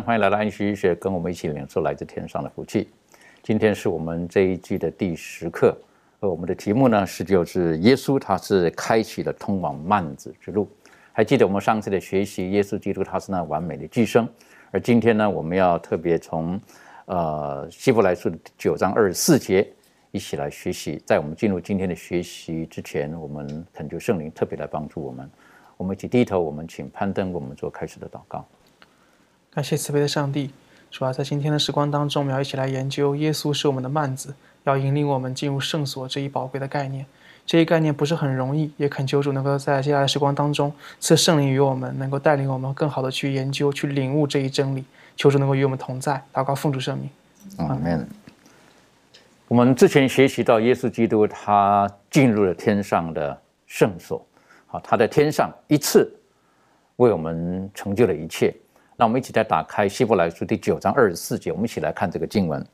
欢迎来到安息医学，跟我们一起领受来自天上的福气。今天是我们这一季的第十课，而我们的题目呢是就是耶稣他是开启了通往幔子之路。还记得我们上次的学习，耶稣基督他是那完美的寄生，而今天呢，我们要特别从呃希伯来书的九章二十四节一起来学习。在我们进入今天的学习之前，我们恳求圣灵特别来帮助我们。我们一起低头，我们请攀登我们做开始的祷告。感谢慈悲的上帝，主啊，在今天的时光当中，我们要一起来研究耶稣是我们的幔子，要引领我们进入圣所这一宝贵的概念。这一概念不是很容易，也恳求主能够在接下来的时光当中赐圣灵于我们，能够带领我们更好的去研究、去领悟这一真理。求主能够与我们同在，祷告奉主圣名。阿门。我们之前学习到，耶稣基督他进入了天上的圣所，好，他在天上一次为我们成就了一切。那我们一起再打开希伯来书第九章二十四节，我们一起来看这个经文。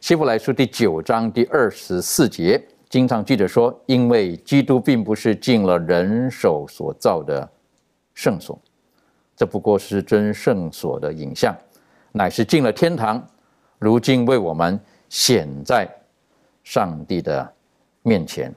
希伯来书第九章第二十四节，经常记着说：“因为基督并不是进了人手所造的圣所，这不过是真圣所的影像，乃是进了天堂，如今为我们显在上帝的面前。”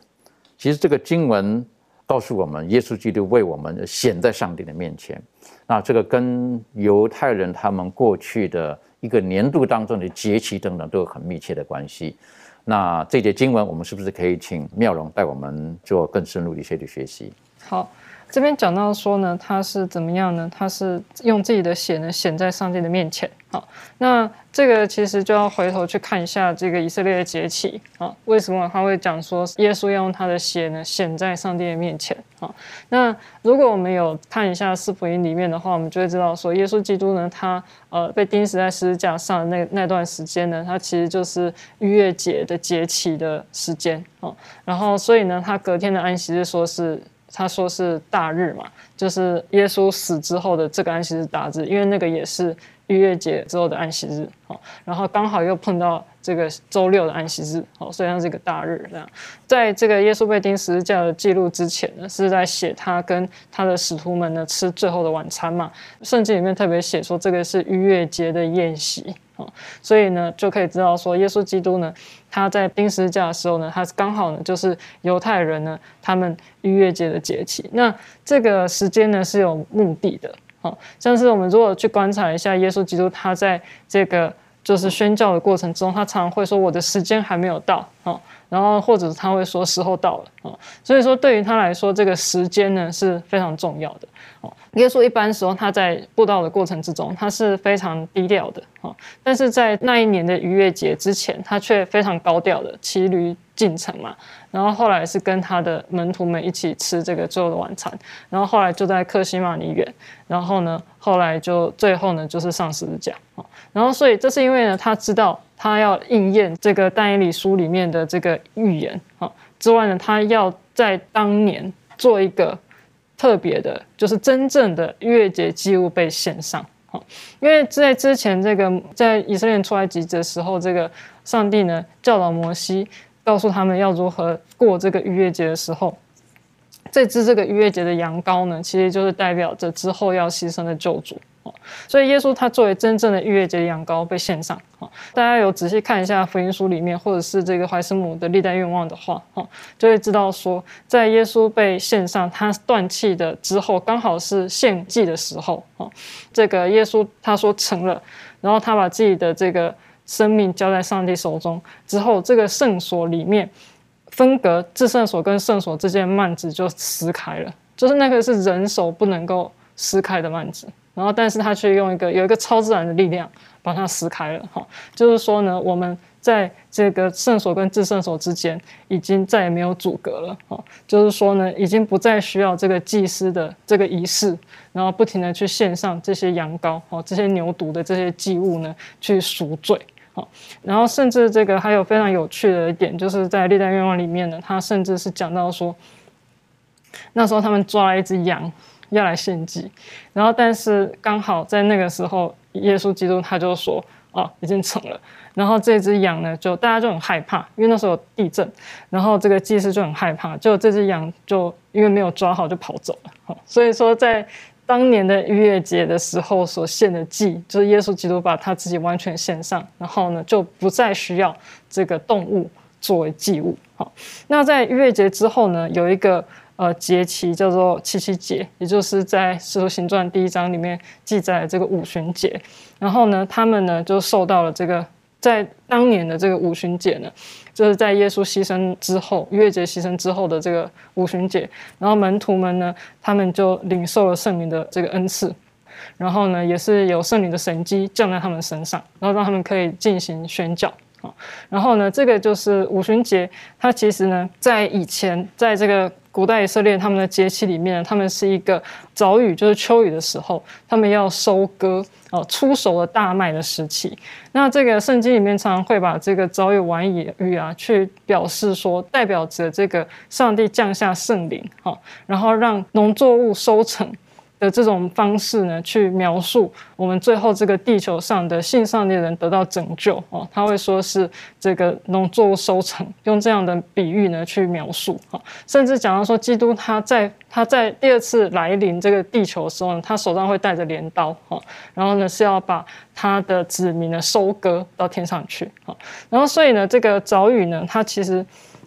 其实这个经文告诉我们，耶稣基督为我们显在上帝的面前。那这个跟犹太人他们过去的一个年度当中的节期等等都有很密切的关系。那这节经文，我们是不是可以请妙容带我们做更深入一些的学习？好，这边讲到说呢，他是怎么样呢？他是用自己的血呢显在上帝的面前。好，那这个其实就要回头去看一下这个以色列的节期啊，为什么他会讲说耶稣要用他的血呢显在上帝的面前啊？那如果我们有看一下四福音里面的话，我们就会知道说，耶稣基督呢，他呃被钉死在十字架上的那那段时间呢，他其实就是逾越节的节期的时间啊。然后所以呢，他隔天的安息日说是他说是大日嘛，就是耶稣死之后的这个安息日大日，因为那个也是。逾越节之后的安息日，好，然后刚好又碰到这个周六的安息日，好，所以它是一个大日。这样，在这个耶稣被钉十字架的记录之前呢，是在写他跟他的使徒们呢吃最后的晚餐嘛。圣经里面特别写说，这个是逾越节的宴席，哦，所以呢就可以知道说，耶稣基督呢，他在钉十字架的时候呢，他刚好呢就是犹太人呢他们逾越节的节气。那这个时间呢是有目的的。好，像是我们如果去观察一下耶稣基督，他在这个就是宣教的过程中，他常常会说：“我的时间还没有到。”哦，然后或者他会说：“时候到了。”哦，所以说对于他来说，这个时间呢是非常重要的。哦，耶稣一般时候他在布道的过程之中，他是非常低调的。哦，但是在那一年的逾越节之前，他却非常高调的骑驴进城嘛。然后后来是跟他的门徒们一起吃这个最后的晚餐，然后后来就在克西玛尼园，然后呢，后来就最后呢就是上十字架，然后所以这是因为呢他知道他要应验这个但以理书里面的这个预言啊，之外呢他要在当年做一个特别的，就是真正的月节祭物被献上啊，因为在之前这个在以色列出来集的时候，这个上帝呢教导摩西。告诉他们要如何过这个逾越节的时候，这只这个逾越节的羊羔呢，其实就是代表着之后要牺牲的救主所以耶稣他作为真正的逾越节羊羔被献上。哈，大家有仔细看一下福音书里面，或者是这个怀斯姆的历代愿望的话，哈，就会知道说，在耶稣被献上，他断气的之后，刚好是献祭的时候。哈，这个耶稣他说成了，然后他把自己的这个生命交在上帝手中之后，这个圣所里面分隔至圣所跟圣所之间的幔子就撕开了，就是那个是人手不能够撕开的幔子。然后，但是他却用一个有一个超自然的力量把它撕开了，哈，就是说呢，我们在这个圣所跟至圣所之间已经再也没有阻隔了，哈，就是说呢，已经不再需要这个祭司的这个仪式，然后不停的去献上这些羊羔，哈，这些牛犊的这些祭物呢，去赎罪，哈，然后甚至这个还有非常有趣的一点，就是在历代愿望里面呢，他甚至是讲到说，那时候他们抓了一只羊。要来献祭，然后但是刚好在那个时候，耶稣基督他就说：“哦，已经成了。”然后这只羊呢，就大家就很害怕，因为那时候有地震，然后这个祭司就很害怕，就这只羊就因为没有抓好就跑走了。所以说，在当年的逾越节的时候所献的祭，就是耶稣基督把他自己完全献上，然后呢就不再需要这个动物作为祭物。好，那在逾越节之后呢，有一个。呃，节期叫做七七节，也就是在《使徒行传》第一章里面记载的这个五旬节。然后呢，他们呢就受到了这个，在当年的这个五旬节呢，就是在耶稣牺牲之后，逾越节牺牲之后的这个五旬节。然后门徒们呢，他们就领受了圣灵的这个恩赐，然后呢，也是有圣灵的神迹降在他们身上，然后让他们可以进行宣教。啊，然后呢，这个就是五旬节，它其实呢，在以前，在这个古代以色列他们的节气里面，他们是一个早雨，就是秋雨的时候，他们要收割哦，出熟的大麦的时期。那这个圣经里面常常会把这个早雨晚雨啊，去表示说，代表着这个上帝降下圣灵，哈，然后让农作物收成。的这种方式呢，去描述我们最后这个地球上的信上的人得到拯救。哦，他会说是这个农作物收成，用这样的比喻呢去描述。哈，甚至讲到说基督他在他在第二次来临这个地球的时候呢，他手上会带着镰刀。哈，然后呢是要把他的子民呢收割到天上去。哈，然后所以呢这个早雨呢，它其实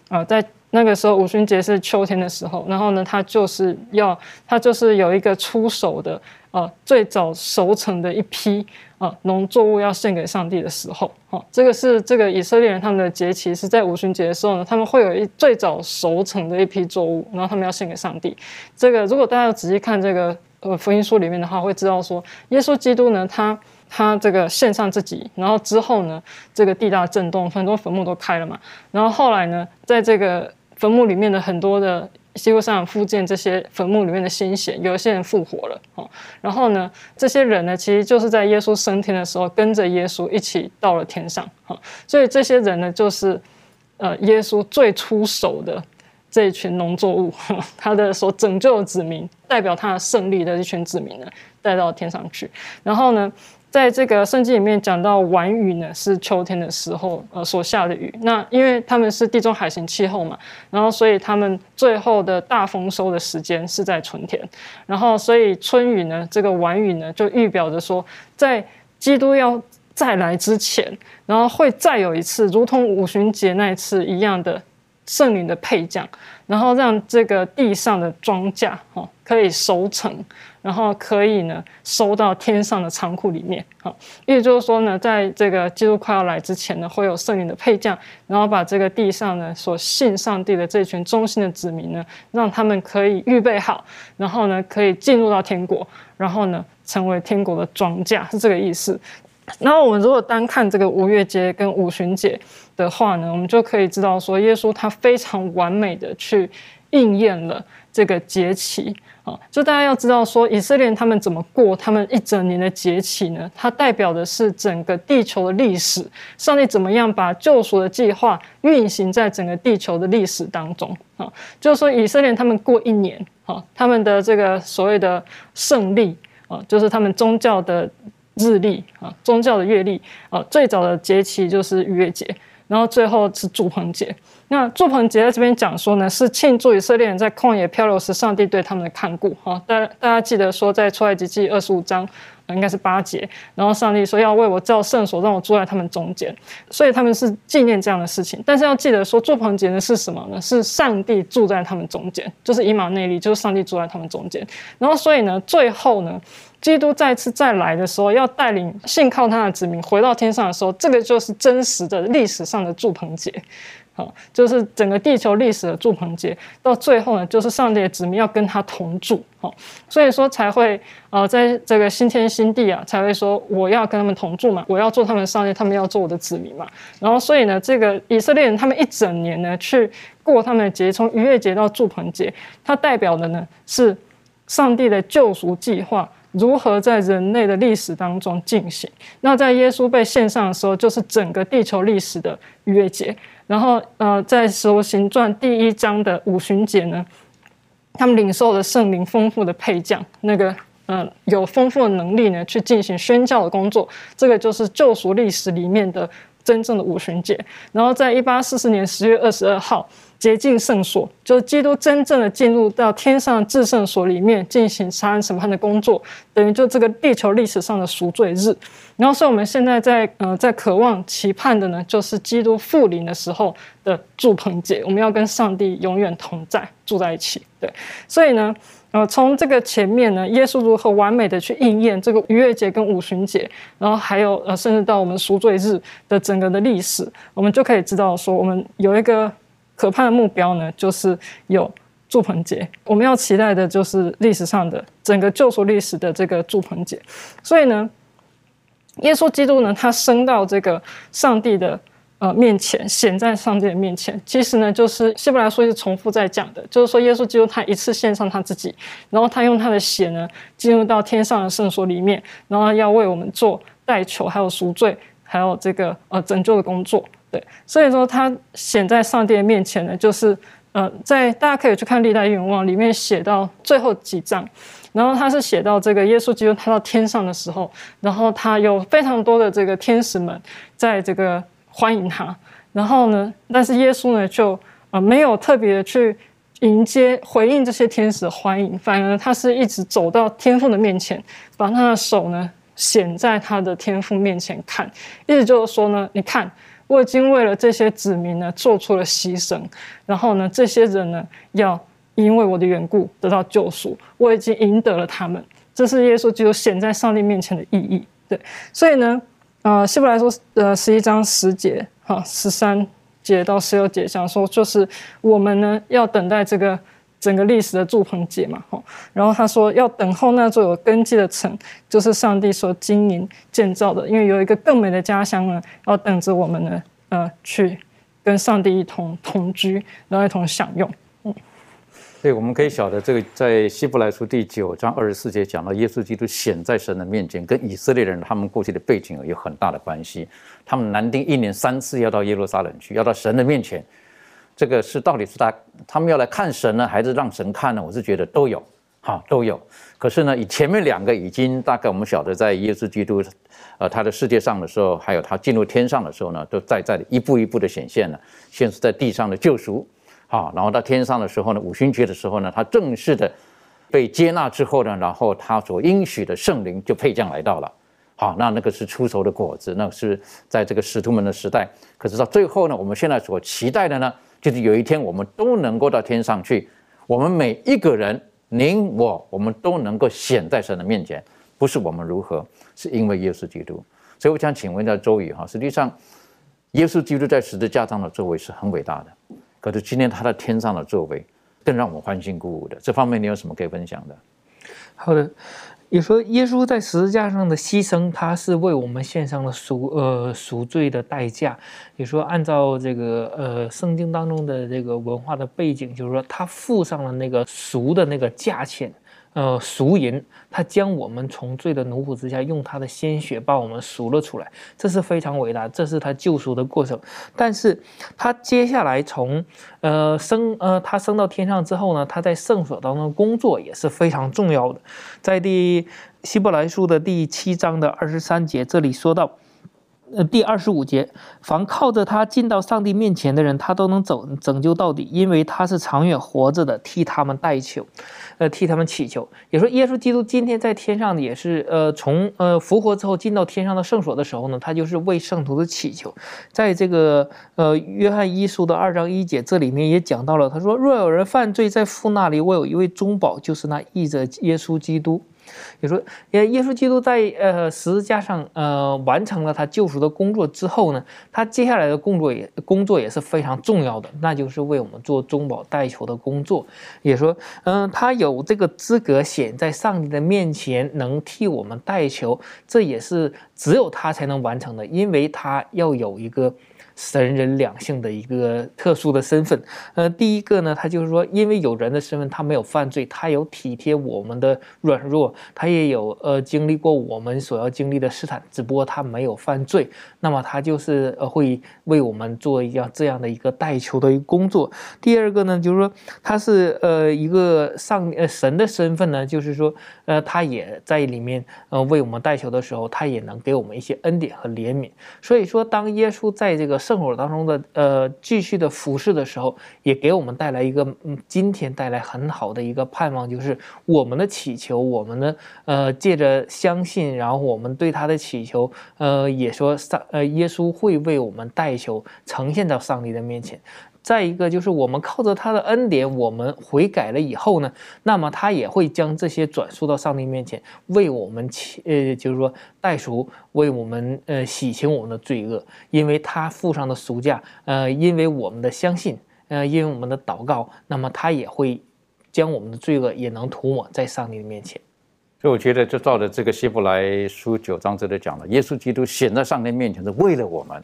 啊在。那个时候五旬节是秋天的时候，然后呢，它就是要，它就是有一个出手的，呃，最早熟成的一批啊农作物要献给上帝的时候，哈，这个是这个以色列人他们的节期是在五旬节的时候呢，他们会有一最早熟成的一批作物，然后他们要献给上帝。这个如果大家要仔细看这个呃福音书里面的话，会知道说，耶稣基督呢，他。他这个献上自己，然后之后呢，这个地大震动，很多坟墓都开了嘛。然后后来呢，在这个坟墓里面的很多的基督上复建这些坟墓里面的鲜血，有一些人复活了哦。然后呢，这些人呢，其实就是在耶稣升天的时候，跟着耶稣一起到了天上哈。所以这些人呢，就是呃耶稣最出手的这一群农作物，他的所拯救的子民，代表他的胜利的一群子民呢，带到天上去。然后呢？在这个圣经里面讲到晚雨呢，是秋天的时候呃所下的雨。那因为他们是地中海型气候嘛，然后所以他们最后的大丰收的时间是在春天。然后所以春雨呢，这个晚雨呢，就预表着说，在基督要再来之前，然后会再有一次，如同五旬节那一次一样的圣灵的配降，然后让这个地上的庄稼哈可以收成。然后可以呢收到天上的仓库里面，好，也就是说呢，在这个基督快要来之前呢，会有圣灵的配将，然后把这个地上呢所信上帝的这群忠心的子民呢，让他们可以预备好，然后呢可以进入到天国，然后呢成为天国的庄稼，是这个意思。然后我们如果单看这个五月节跟五旬节的话呢，我们就可以知道说，耶稣他非常完美的去应验了这个节期。啊，就大家要知道说，以色列他们怎么过他们一整年的节气呢？它代表的是整个地球的历史，上帝怎么样把救赎的计划运行在整个地球的历史当中啊？就是说，以色列他们过一年，啊，他们的这个所谓的胜利啊，就是他们宗教的日历啊，宗教的月历啊，最早的节气就是逾越节，然后最后是祝棚节。那祝棚节在这边讲说呢，是庆祝以色列人在旷野漂流时，上帝对他们的看顾。哈，大大家记得说，在出埃及记二十五章，应该是八节。然后上帝说要为我造圣所，让我住在他们中间。所以他们是纪念这样的事情。但是要记得说，祝棚节呢是什么呢？是上帝住在他们中间，就是以马内利，就是上帝住在他们中间。然后所以呢，最后呢，基督再次再来的时候，要带领信靠他的子民回到天上的时候，这个就是真实的历史上的住棚节。好，就是整个地球历史的住棚节，到最后呢，就是上帝的子民要跟他同住，好，所以说才会呃，在这个新天新地啊，才会说我要跟他们同住嘛，我要做他们上帝，他们要做我的子民嘛。然后，所以呢，这个以色列人他们一整年呢去过他们的节，从逾越节到住棚节，它代表的呢是上帝的救赎计划如何在人类的历史当中进行。那在耶稣被献上的时候，就是整个地球历史的逾越节。然后，呃，在《使徒行传》第一章的五旬节呢，他们领受了圣灵丰富的配将，那个，呃，有丰富的能力呢，去进行宣教的工作。这个就是救赎历史里面的真正的五旬节。然后，在一八四四年十月二十二号。洁净圣所，就是基督真正的进入到天上至圣所里面进行杀人审判的工作，等于就这个地球历史上的赎罪日。然后，所以我们现在在呃在渴望期盼的呢，就是基督复临的时候的祝棚节，我们要跟上帝永远同在，住在一起。对，所以呢，呃，从这个前面呢，耶稣如何完美的去应验这个逾越节跟五旬节，然后还有呃，甚至到我们赎罪日的整个的历史，我们就可以知道说，我们有一个。可怕的目标呢，就是有祝棚节。我们要期待的就是历史上的整个救赎历史的这个祝棚节。所以呢，耶稣基督呢，他升到这个上帝的呃面前，显在上帝的面前。其实呢，就是希伯来书是重复在讲的，就是说耶稣基督他一次献上他自己，然后他用他的血呢，进入到天上的圣所里面，然后要为我们做代求，还有赎罪，还有这个呃拯救的工作。对，所以说他显在上帝面前呢，就是呃，在大家可以去看历代愿望里面写到最后几章，然后他是写到这个耶稣基督他到天上的时候，然后他有非常多的这个天使们在这个欢迎他，然后呢，但是耶稣呢就呃没有特别去迎接回应这些天使的欢迎，反而他是一直走到天父的面前，把他的手呢显在他的天父面前看，意思就是说呢，你看。我已经为了这些子民呢做出了牺牲，然后呢，这些人呢要因为我的缘故得到救赎，我已经赢得了他们。这是耶稣基督显在上帝面前的意义。对，所以呢，呃，希伯来说，呃，十一章十节，哈，十三节到十六节讲说，就是我们呢要等待这个。整个历史的祝棚节嘛，吼，然后他说要等候那座有根基的城，就是上帝所经营建造的，因为有一个更美的家乡呢，要等着我们呢，呃，去跟上帝一同同居，然后一同享用。嗯，对，我们可以晓得这个在希伯来书第九章二十四节讲到，耶稣基督显在神的面前，跟以色列人他们过去的背景有很大的关系。他们难定一年三次要到耶路撒冷去，要到神的面前。这个是到底是他他们要来看神呢，还是让神看呢？我是觉得都有，哈都有。可是呢，以前面两个已经大概我们晓得，在耶稣基督，呃，他的世界上的时候，还有他进入天上的时候呢，都在在的一步一步的显现了。先是在地上的救赎，好，然后到天上的时候呢，五旬节的时候呢，他正式的被接纳之后呢，然后他所应许的圣灵就配降来到了，好，那那个是出熟的果子，那是在这个使徒们的时代。可是到最后呢，我们现在所期待的呢？就是有一天我们都能够到天上去，我们每一个人，您我，我们都能够显在神的面前，不是我们如何，是因为耶稣基督。所以我想请问一下周宇哈，实际上，耶稣基督在十字架上的作为是很伟大的，可是今天他在天上的作为更让我们欢欣鼓舞的。这方面你有什么可以分享的？好的。也说耶稣在十字架上的牺牲，他是为我们献上了赎呃赎罪的代价。也说按照这个呃圣经当中的这个文化的背景，就是说他付上了那个赎的那个价钱。呃，赎银，他将我们从罪的奴仆之下，用他的鲜血把我们赎了出来，这是非常伟大，这是他救赎的过程。但是，他接下来从呃升呃他升到天上之后呢，他在圣所当中工作也是非常重要的。在第希伯来书的第七章的二十三节，这里说到。呃，第二十五节，凡靠着他进到上帝面前的人，他都能走拯救到底，因为他是长远活着的，替他们代求，呃，替他们祈求。也说耶稣基督今天在天上也是，呃，从呃复活之后进到天上的圣所的时候呢，他就是为圣徒的祈求。在这个呃约翰一书的二章一节，这里面也讲到了，他说：若有人犯罪，在父那里，我有一位中保，就是那义者耶稣基督。也说，耶耶稣基督在呃十字架上呃完成了他救赎的工作之后呢，他接下来的工作也工作也是非常重要的，那就是为我们做中保代求的工作。也说，嗯，他有这个资格显在上帝的面前，能替我们代求，这也是只有他才能完成的，因为他要有一个。神人两性的一个特殊的身份，呃，第一个呢，他就是说，因为有人的身份，他没有犯罪，他有体贴我们的软弱，他也有呃经历过我们所要经历的试探，只不过他没有犯罪，那么他就是呃会为我们做一样这样的一个代求的一个工作。第二个呢，就是说他是呃一个上呃神的身份呢，就是说呃他也在里面呃为我们代求的时候，他也能给我们一些恩典和怜悯。所以说，当耶稣在这个。圣火当中的呃，继续的服侍的时候，也给我们带来一个嗯，今天带来很好的一个盼望，就是我们的祈求，我们呢呃，借着相信，然后我们对他的祈求，呃，也说上呃，耶稣会为我们代求，呈现到上帝的面前。再一个就是我们靠着他的恩典，我们悔改了以后呢，那么他也会将这些转述到上帝面前，为我们祈呃，就是说代赎，为我们呃洗清我们的罪恶，因为他付上的赎价，呃，因为我们的相信，呃，因为我们的祷告，那么他也会将我们的罪恶也能涂抹在上帝的面前。所以我觉得，就照着这个希伯来书九章这里讲的，耶稣基督显在上帝面前是为了我们。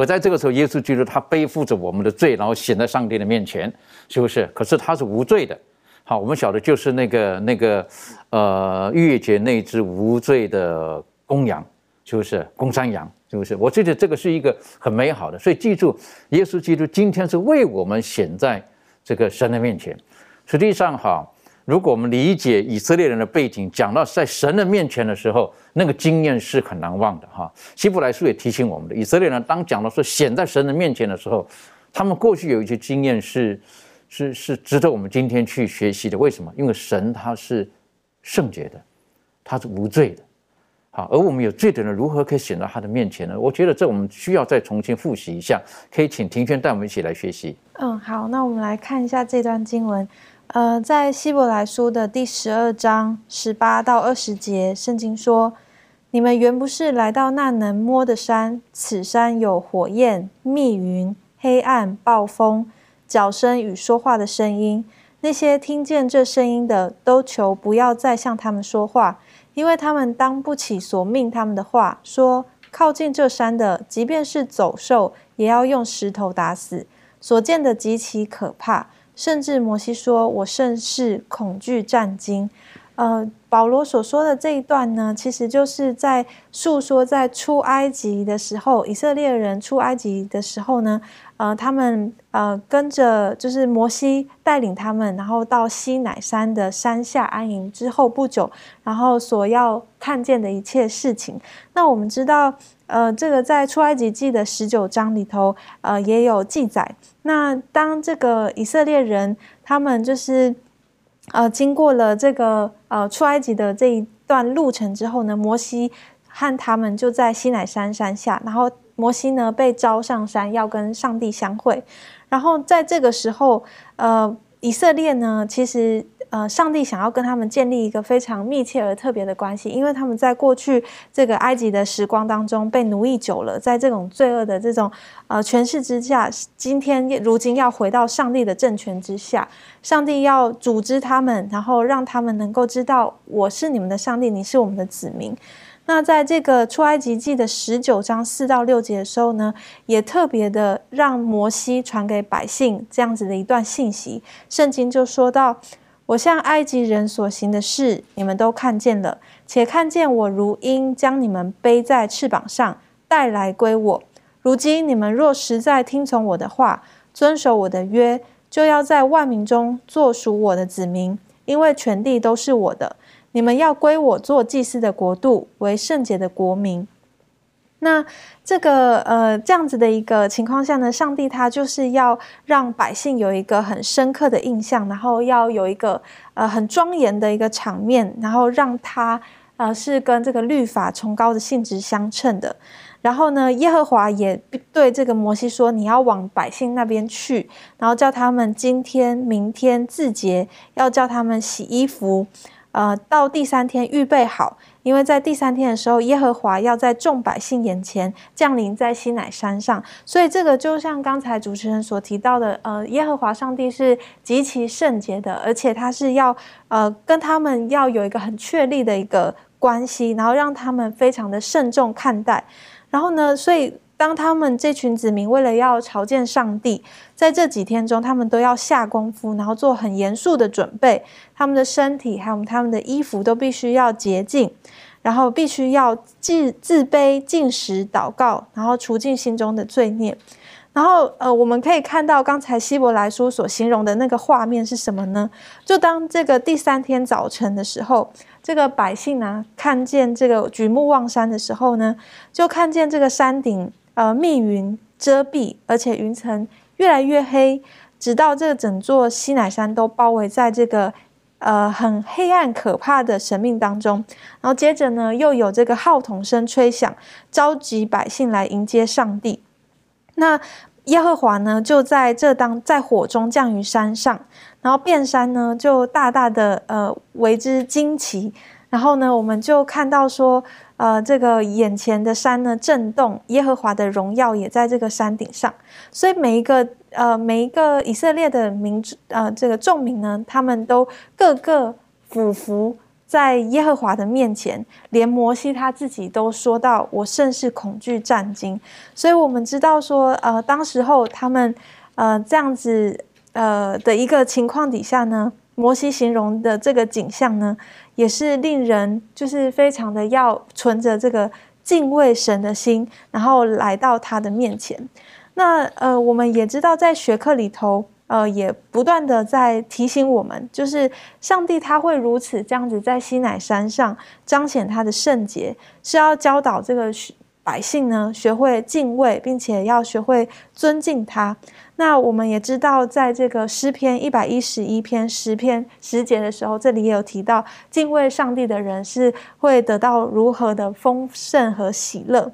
而在这个时候，耶稣基督他背负着我们的罪，然后显在上帝的面前，是不是？可是他是无罪的。好，我们晓得就是那个那个，呃，逾越节那只无罪的公羊，是不是？公山羊，是不是？我觉得这个是一个很美好的。所以记住，耶稣基督今天是为我们显在这个神的面前。实际上，哈。如果我们理解以色列人的背景，讲到在神的面前的时候，那个经验是很难忘的哈。希伯来书也提醒我们的，以色列人当讲到说显在神的面前的时候，他们过去有一些经验是是是值得我们今天去学习的。为什么？因为神他是圣洁的，他是无罪的。好，而我们有罪的人如何可以显到他的面前呢？我觉得这我们需要再重新复习一下。可以请庭轩带我们一起来学习。嗯，好，那我们来看一下这段经文。呃，在希伯来书的第十二章十八到二十节，圣经说：“你们原不是来到那能摸的山，此山有火焰、密云、黑暗、暴风、脚声与说话的声音。那些听见这声音的，都求不要再向他们说话，因为他们当不起所命他们的话。说靠近这山的，即便是走兽，也要用石头打死。所见的极其可怕。”甚至摩西说：“我甚是恐惧战惊。”呃，保罗所说的这一段呢，其实就是在诉说在出埃及的时候，以色列人出埃及的时候呢，呃，他们呃跟着就是摩西带领他们，然后到西乃山的山下安营之后不久，然后所要看见的一切事情。那我们知道。呃，这个在出埃及记的十九章里头，呃，也有记载。那当这个以色列人他们就是，呃，经过了这个呃出埃及的这一段路程之后呢，摩西和他们就在西乃山山下，然后摩西呢被召上山要跟上帝相会，然后在这个时候，呃，以色列呢其实。呃，上帝想要跟他们建立一个非常密切而特别的关系，因为他们在过去这个埃及的时光当中被奴役久了，在这种罪恶的这种呃权势之下，今天如今要回到上帝的政权之下，上帝要组织他们，然后让他们能够知道我是你们的上帝，你是我们的子民。那在这个出埃及记的十九章四到六节的时候呢，也特别的让摩西传给百姓这样子的一段信息，圣经就说到。我向埃及人所行的事，你们都看见了，且看见我如鹰将你们背在翅膀上带来归我。如今你们若实在听从我的话，遵守我的约，就要在万民中做属我的子民，因为全地都是我的。你们要归我做祭司的国度，为圣洁的国民。那这个呃这样子的一个情况下呢，上帝他就是要让百姓有一个很深刻的印象，然后要有一个呃很庄严的一个场面，然后让他呃是跟这个律法崇高的性质相称的。然后呢，耶和华也对这个摩西说：“你要往百姓那边去，然后叫他们今天、明天自洁，要叫他们洗衣服。”呃，到第三天预备好，因为在第三天的时候，耶和华要在众百姓眼前降临在西乃山上，所以这个就像刚才主持人所提到的，呃，耶和华上帝是极其圣洁的，而且他是要呃跟他们要有一个很确立的一个关系，然后让他们非常的慎重看待，然后呢，所以。当他们这群子民为了要朝见上帝，在这几天中，他们都要下功夫，然后做很严肃的准备。他们的身体还有他们的衣服都必须要洁净，然后必须要自自卑、进食、祷告，然后除尽心中的罪孽。然后，呃，我们可以看到刚才希伯来书所形容的那个画面是什么呢？就当这个第三天早晨的时候。这个百姓呢，看见这个举目望山的时候呢，就看见这个山顶呃密云遮蔽，而且云层越来越黑，直到这整座西乃山都包围在这个呃很黑暗可怕的神命当中。然后接着呢，又有这个号筒声吹响，召集百姓来迎接上帝。那耶和华呢，就在这当在火中降于山上。然后遍山呢，就大大的呃为之惊奇。然后呢，我们就看到说，呃，这个眼前的山呢震动，耶和华的荣耀也在这个山顶上。所以每一个呃每一个以色列的民呃这个众民呢，他们都个个俯伏在耶和华的面前，连摩西他自己都说到：“我甚是恐惧战惊。”所以我们知道说，呃，当时候他们呃这样子。呃的一个情况底下呢，摩西形容的这个景象呢，也是令人就是非常的要存着这个敬畏神的心，然后来到他的面前。那呃，我们也知道在学课里头，呃，也不断的在提醒我们，就是上帝他会如此这样子在西乃山上彰显他的圣洁，是要教导这个百姓呢学会敬畏，并且要学会尊敬他。那我们也知道，在这个诗篇一百一十一篇十篇十节的时候，这里也有提到，敬畏上帝的人是会得到如何的丰盛和喜乐。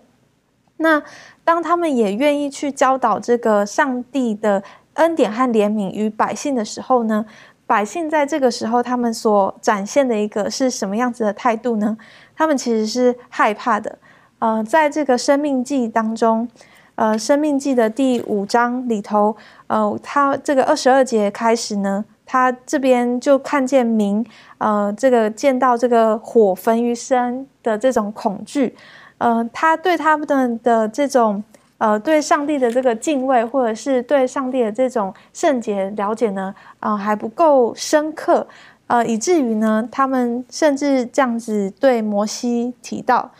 那当他们也愿意去教导这个上帝的恩典和怜悯于百姓的时候呢，百姓在这个时候他们所展现的一个是什么样子的态度呢？他们其实是害怕的。呃，在这个生命记当中。呃，《生命记》的第五章里头，呃，他这个二十二节开始呢，他这边就看见明，呃，这个见到这个火焚于身的这种恐惧，呃，他对他们的的这种呃对上帝的这个敬畏，或者是对上帝的这种圣洁了解呢，啊，还不够深刻，呃，以至于呢，他们甚至这样子对摩西提到，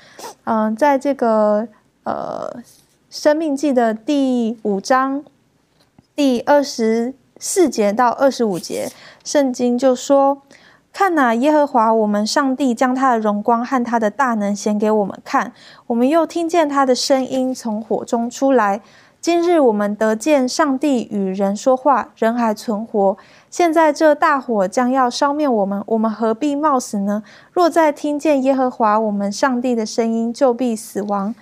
嗯，在这个呃。生命记的第五章第二十四节到二十五节，圣经就说：“看哪，耶和华我们上帝将他的荣光和他的大能显给我们看，我们又听见他的声音从火中出来。今日我们得见上帝与人说话，人还存活。现在这大火将要烧灭我们，我们何必冒死呢？若再听见耶和华我们上帝的声音，就必死亡。”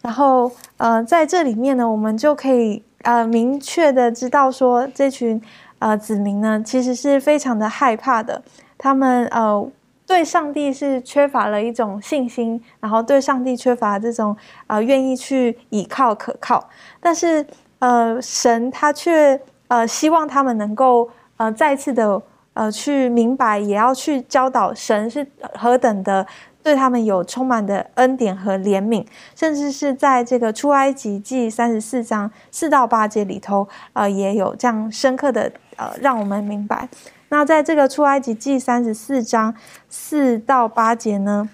然后，呃，在这里面呢，我们就可以呃明确的知道说，这群呃子民呢，其实是非常的害怕的。他们呃对上帝是缺乏了一种信心，然后对上帝缺乏这种呃愿意去倚靠可靠。但是呃神他却呃希望他们能够呃再次的呃去明白，也要去教导神是何等的。对他们有充满的恩典和怜悯，甚至是在这个出埃及记三十四章四到八节里头，呃，也有这样深刻的呃，让我们明白。那在这个出埃及记三十四章四到八节呢，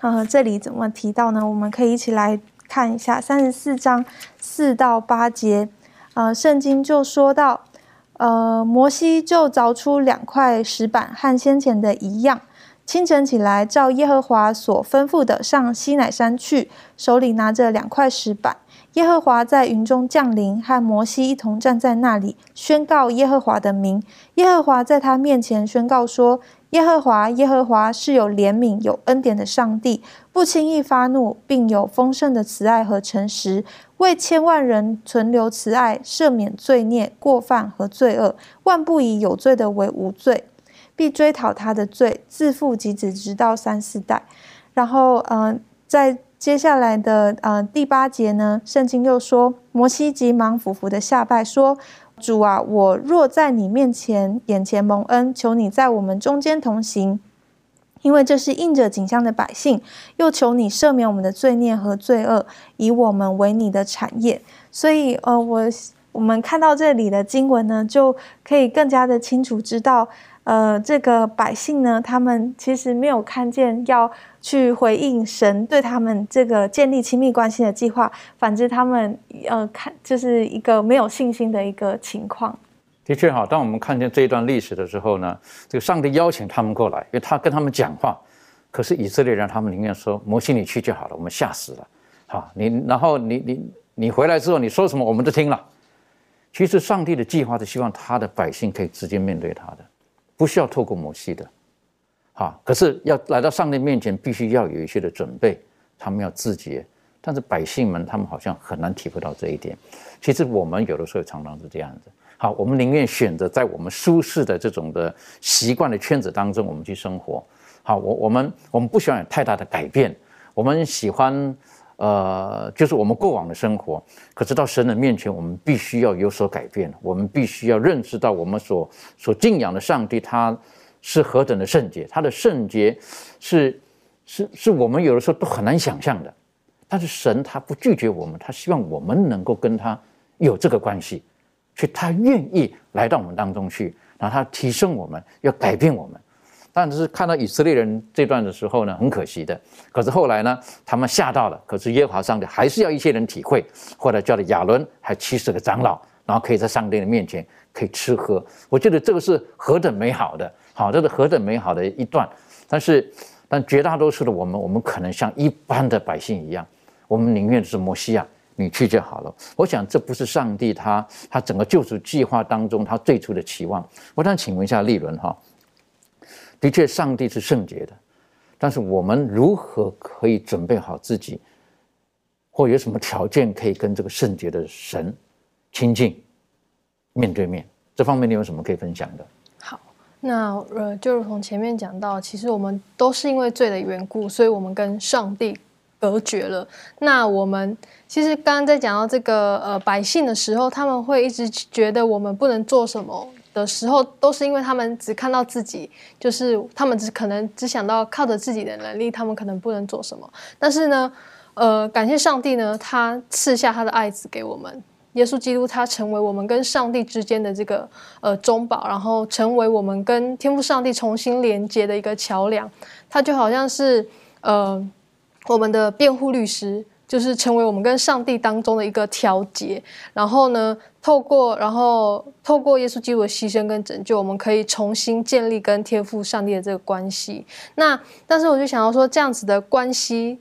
呃，这里怎么提到呢？我们可以一起来看一下三十四章四到八节，呃，圣经就说到，呃，摩西就凿出两块石板，和先前的一样。清晨起来，照耶和华所吩咐的上西乃山去，手里拿着两块石板。耶和华在云中降临，和摩西一同站在那里，宣告耶和华的名。耶和华在他面前宣告说：“耶和华，耶和华是有怜悯、有恩典的上帝，不轻易发怒，并有丰盛的慈爱和诚实，为千万人存留慈爱，赦免罪孽、过犯和罪恶，万不以有罪的为无罪，必追讨他的罪，自父及子，直到三四代。”然后，嗯，在。接下来的呃第八节呢，圣经又说，摩西急忙俯伏的下拜，说：“主啊，我若在你面前眼前蒙恩，求你在我们中间同行，因为这是应着景象的百姓，又求你赦免我们的罪孽和罪恶，以我们为你的产业。”所以，呃，我我们看到这里的经文呢，就可以更加的清楚知道。呃，这个百姓呢，他们其实没有看见要去回应神对他们这个建立亲密关系的计划，反之，他们呃看就是一个没有信心的一个情况。的确哈，当我们看见这一段历史的时候呢，这个上帝邀请他们过来，因为他跟他们讲话，可是以色列人他们宁愿说摩西你去就好了，我们吓死了。好，你然后你你你回来之后你说什么我们都听了。其实上帝的计划是希望他的百姓可以直接面对他的。不需要透过摩西的，好，可是要来到上帝面前，必须要有一些的准备，他们要自洁。但是百姓们，他们好像很难体会到这一点。其实我们有的时候常常是这样子。好，我们宁愿选择在我们舒适的这种的习惯的圈子当中，我们去生活。好，我我们我们不喜欢有太大的改变，我们喜欢。呃，就是我们过往的生活，可是到神的面前，我们必须要有所改变。我们必须要认识到，我们所所敬仰的上帝，他是何等的圣洁，他的圣洁是是是我们有的时候都很难想象的。但是神他不拒绝我们，他希望我们能够跟他有这个关系，所以他愿意来到我们当中去，然后他提升我们，要改变我们。但是看到以色列人这段的时候呢，很可惜的。可是后来呢，他们吓到了。可是耶和华上帝还是要一些人体会。后来叫了亚伦，还七十个长老，然后可以在上帝的面前可以吃喝。我觉得这个是何等美好的，好，这是何等美好的一段。但是，但绝大多数的我们，我们可能像一般的百姓一样，我们宁愿是摩西亚，你去就好了。我想这不是上帝他他整个救赎计划当中他最初的期望。我想请问一下利伦哈。的确，上帝是圣洁的，但是我们如何可以准备好自己，或有什么条件可以跟这个圣洁的神亲近、面对面？这方面你有什么可以分享的？好，那呃，就如同前面讲到，其实我们都是因为罪的缘故，所以我们跟上帝隔绝了。那我们其实刚刚在讲到这个呃百姓的时候，他们会一直觉得我们不能做什么。的时候，都是因为他们只看到自己，就是他们只可能只想到靠着自己的能力，他们可能不能做什么。但是呢，呃，感谢上帝呢，他赐下他的爱子给我们，耶稣基督，他成为我们跟上帝之间的这个呃中保，然后成为我们跟天赋上帝重新连接的一个桥梁。他就好像是呃我们的辩护律师。就是成为我们跟上帝当中的一个调节，然后呢，透过然后透过耶稣基督的牺牲跟拯救，我们可以重新建立跟天父上帝的这个关系。那但是我就想要说，这样子的关系，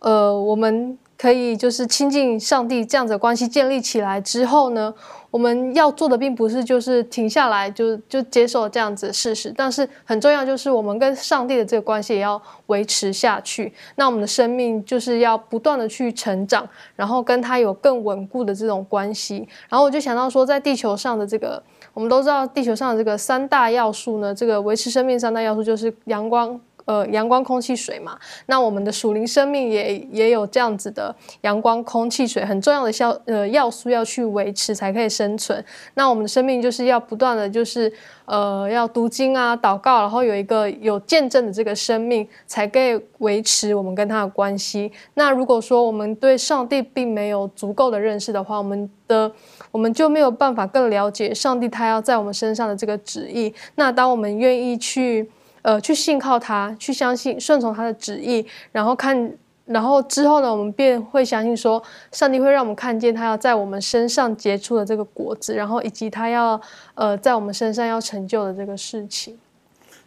呃，我们。可以就是亲近上帝这样子的关系建立起来之后呢，我们要做的并不是就是停下来就就接受这样子事实，但是很重要就是我们跟上帝的这个关系也要维持下去。那我们的生命就是要不断的去成长，然后跟他有更稳固的这种关系。然后我就想到说，在地球上的这个，我们都知道地球上的这个三大要素呢，这个维持生命三大要素就是阳光。呃，阳光、空气、水嘛，那我们的属灵生命也也有这样子的阳光、空气、水很重要的消呃要素要去维持才可以生存。那我们的生命就是要不断的就是呃要读经啊、祷告，然后有一个有见证的这个生命，才可以维持我们跟他的关系。那如果说我们对上帝并没有足够的认识的话，我们的我们就没有办法更了解上帝他要在我们身上的这个旨意。那当我们愿意去。呃，去信靠他，去相信、顺从他的旨意，然后看，然后之后呢，我们便会相信说，上帝会让我们看见他要在我们身上结出的这个果子，然后以及他要呃在我们身上要成就的这个事情。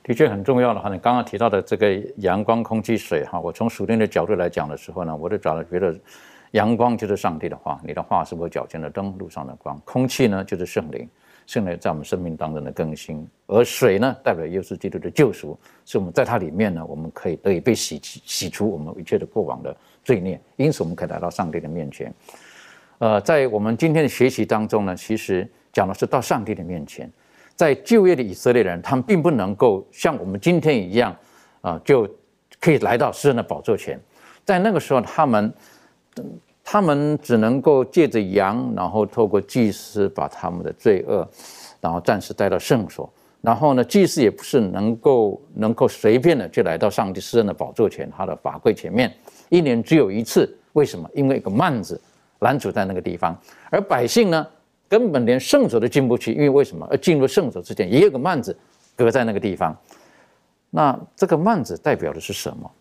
的确很重要的哈。你刚刚提到的这个阳光、空气、水哈，我从属灵的角度来讲的时候呢，我就找了觉得，阳光就是上帝的话，你的话是我脚前的灯，路上的光；空气呢就是圣灵，圣灵在我们生命当中的更新；而水呢，代表耶稣基督的救赎，是我们在它里面呢，我们可以得以被洗洗除我们一切的过往的罪孽，因此我们可以来到上帝的面前。呃，在我们今天的学习当中呢，其实讲的是到上帝的面前。在就业的以色列人，他们并不能够像我们今天一样，啊，就可以来到诗人的宝座前。在那个时候，他们，他们只能够借着羊，然后透过祭司把他们的罪恶，然后暂时带到圣所。然后呢，祭司也不是能够能够随便的就来到上帝诗人的宝座前，他的法柜前面，一年只有一次。为什么？因为一个幔子拦阻在那个地方，而百姓呢？根本连圣所都进不去，因为为什么？而进入圣所之前也有个幔子隔在那个地方。那这个幔子代表的是什么？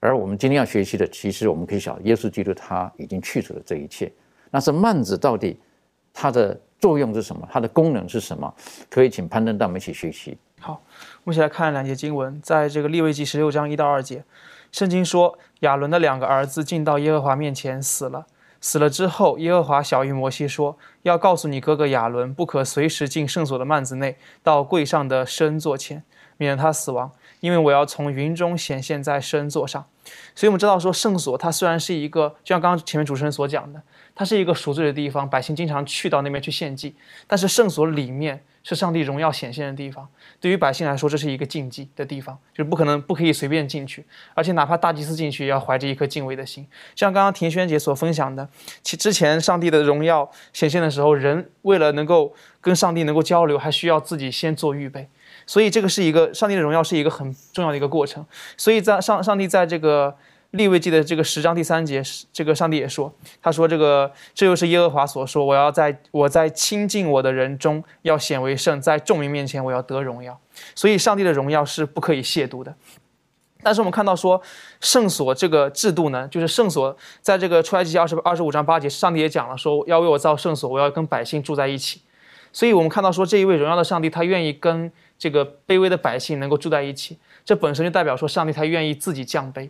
而我们今天要学习的，其实我们可以晓得，耶稣基督他已经去除了这一切。那是幔子到底它的作用是什么？它的功能是什么？可以请攀登带我们一起学习。好，我们一起来看两节经文，在这个利未记十六章一到二节，圣经说亚伦的两个儿子进到耶和华面前死了。死了之后，耶和华小谕摩西说：“要告诉你哥哥亚伦，不可随时进圣所的幔子内，到柜上的身座前，免得他死亡。因为我要从云中显现在圣座上。”所以，我们知道说圣所它虽然是一个，就像刚刚前面主持人所讲的，它是一个赎罪的地方，百姓经常去到那边去献祭，但是圣所里面。是上帝荣耀显现的地方，对于百姓来说，这是一个禁忌的地方，就是不可能不可以随便进去，而且哪怕大祭司进去，也要怀着一颗敬畏的心。像刚刚田轩姐所分享的，其之前上帝的荣耀显现的时候，人为了能够跟上帝能够交流，还需要自己先做预备，所以这个是一个上帝的荣耀是一个很重要的一个过程。所以在上上帝在这个。立位记的这个十章第三节，这个上帝也说，他说这个这又是耶和华所说，我要在我在亲近我的人中要显为圣，在众民面前我要得荣耀。所以上帝的荣耀是不可以亵渎的。但是我们看到说圣所这个制度呢，就是圣所在这个出埃及记二十二十五章八节，上帝也讲了说要为我造圣所，我要跟百姓住在一起。所以我们看到说这一位荣耀的上帝，他愿意跟这个卑微的百姓能够住在一起，这本身就代表说上帝他愿意自己降卑。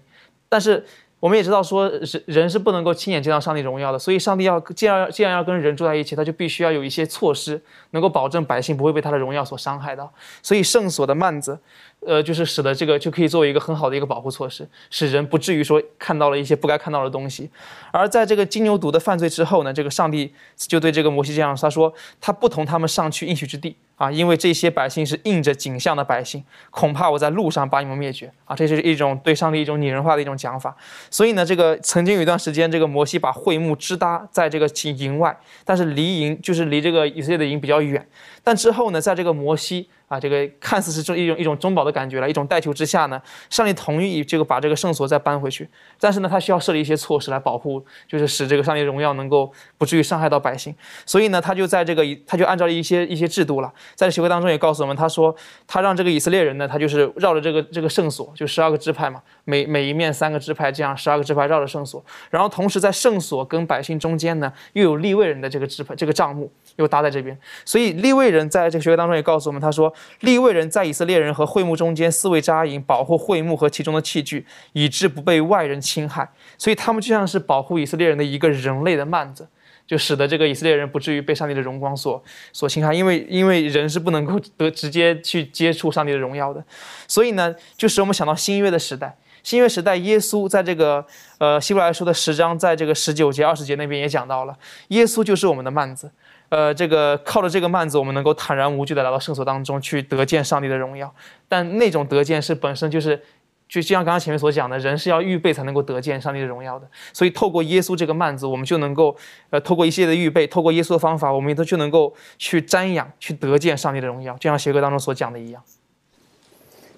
但是我们也知道，说人人是不能够亲眼见到上帝荣耀的，所以上帝要既然既然要跟人住在一起，他就必须要有一些措施，能够保证百姓不会被他的荣耀所伤害到。所以圣所的幔子，呃，就是使得这个就可以作为一个很好的一个保护措施，使人不至于说看到了一些不该看到的东西。而在这个金牛犊的犯罪之后呢，这个上帝就对这个摩西这样，他说他不同他们上去应许之地。啊，因为这些百姓是应着景象的百姓，恐怕我在路上把你们灭绝啊！这是一种对上帝一种拟人化的一种讲法。所以呢，这个曾经有一段时间，这个摩西把会幕支搭在这个营外，但是离营就是离这个以色列的营比较远。但之后呢，在这个摩西。啊，这个看似是这一种一种中保的感觉了，一种代求之下呢，上帝同意这个把这个圣所再搬回去，但是呢，他需要设立一些措施来保护，就是使这个上帝荣耀能够不至于伤害到百姓。所以呢，他就在这个他就按照一些一些制度了，在协会当中也告诉我们，他说他让这个以色列人呢，他就是绕着这个这个圣所，就十二个支派嘛，每每一面三个支派，这样十二个支派绕着圣所，然后同时在圣所跟百姓中间呢，又有立位人的这个支派这个帐幕。又搭在这边，所以立位人在这个学会当中也告诉我们，他说立位人在以色列人和会幕中间四位扎营，保护会幕和其中的器具，以致不被外人侵害。所以他们就像是保护以色列人的一个人类的幔子，就使得这个以色列人不至于被上帝的荣光所所侵害。因为因为人是不能够得直接去接触上帝的荣耀的，所以呢，就使我们想到新约的时代。新约时代，耶稣在这个呃希伯来书的十章，在这个十九节、二十节那边也讲到了，耶稣就是我们的幔子。呃，这个靠着这个幔子，我们能够坦然无惧的来到圣所当中去得见上帝的荣耀。但那种得见是本身就是，就像刚刚前面所讲的，人是要预备才能够得见上帝的荣耀的。所以透过耶稣这个幔子，我们就能够，呃，透过一系列的预备，透过耶稣的方法，我们都就能够去瞻仰、去得见上帝的荣耀。就像邪歌当中所讲的一样。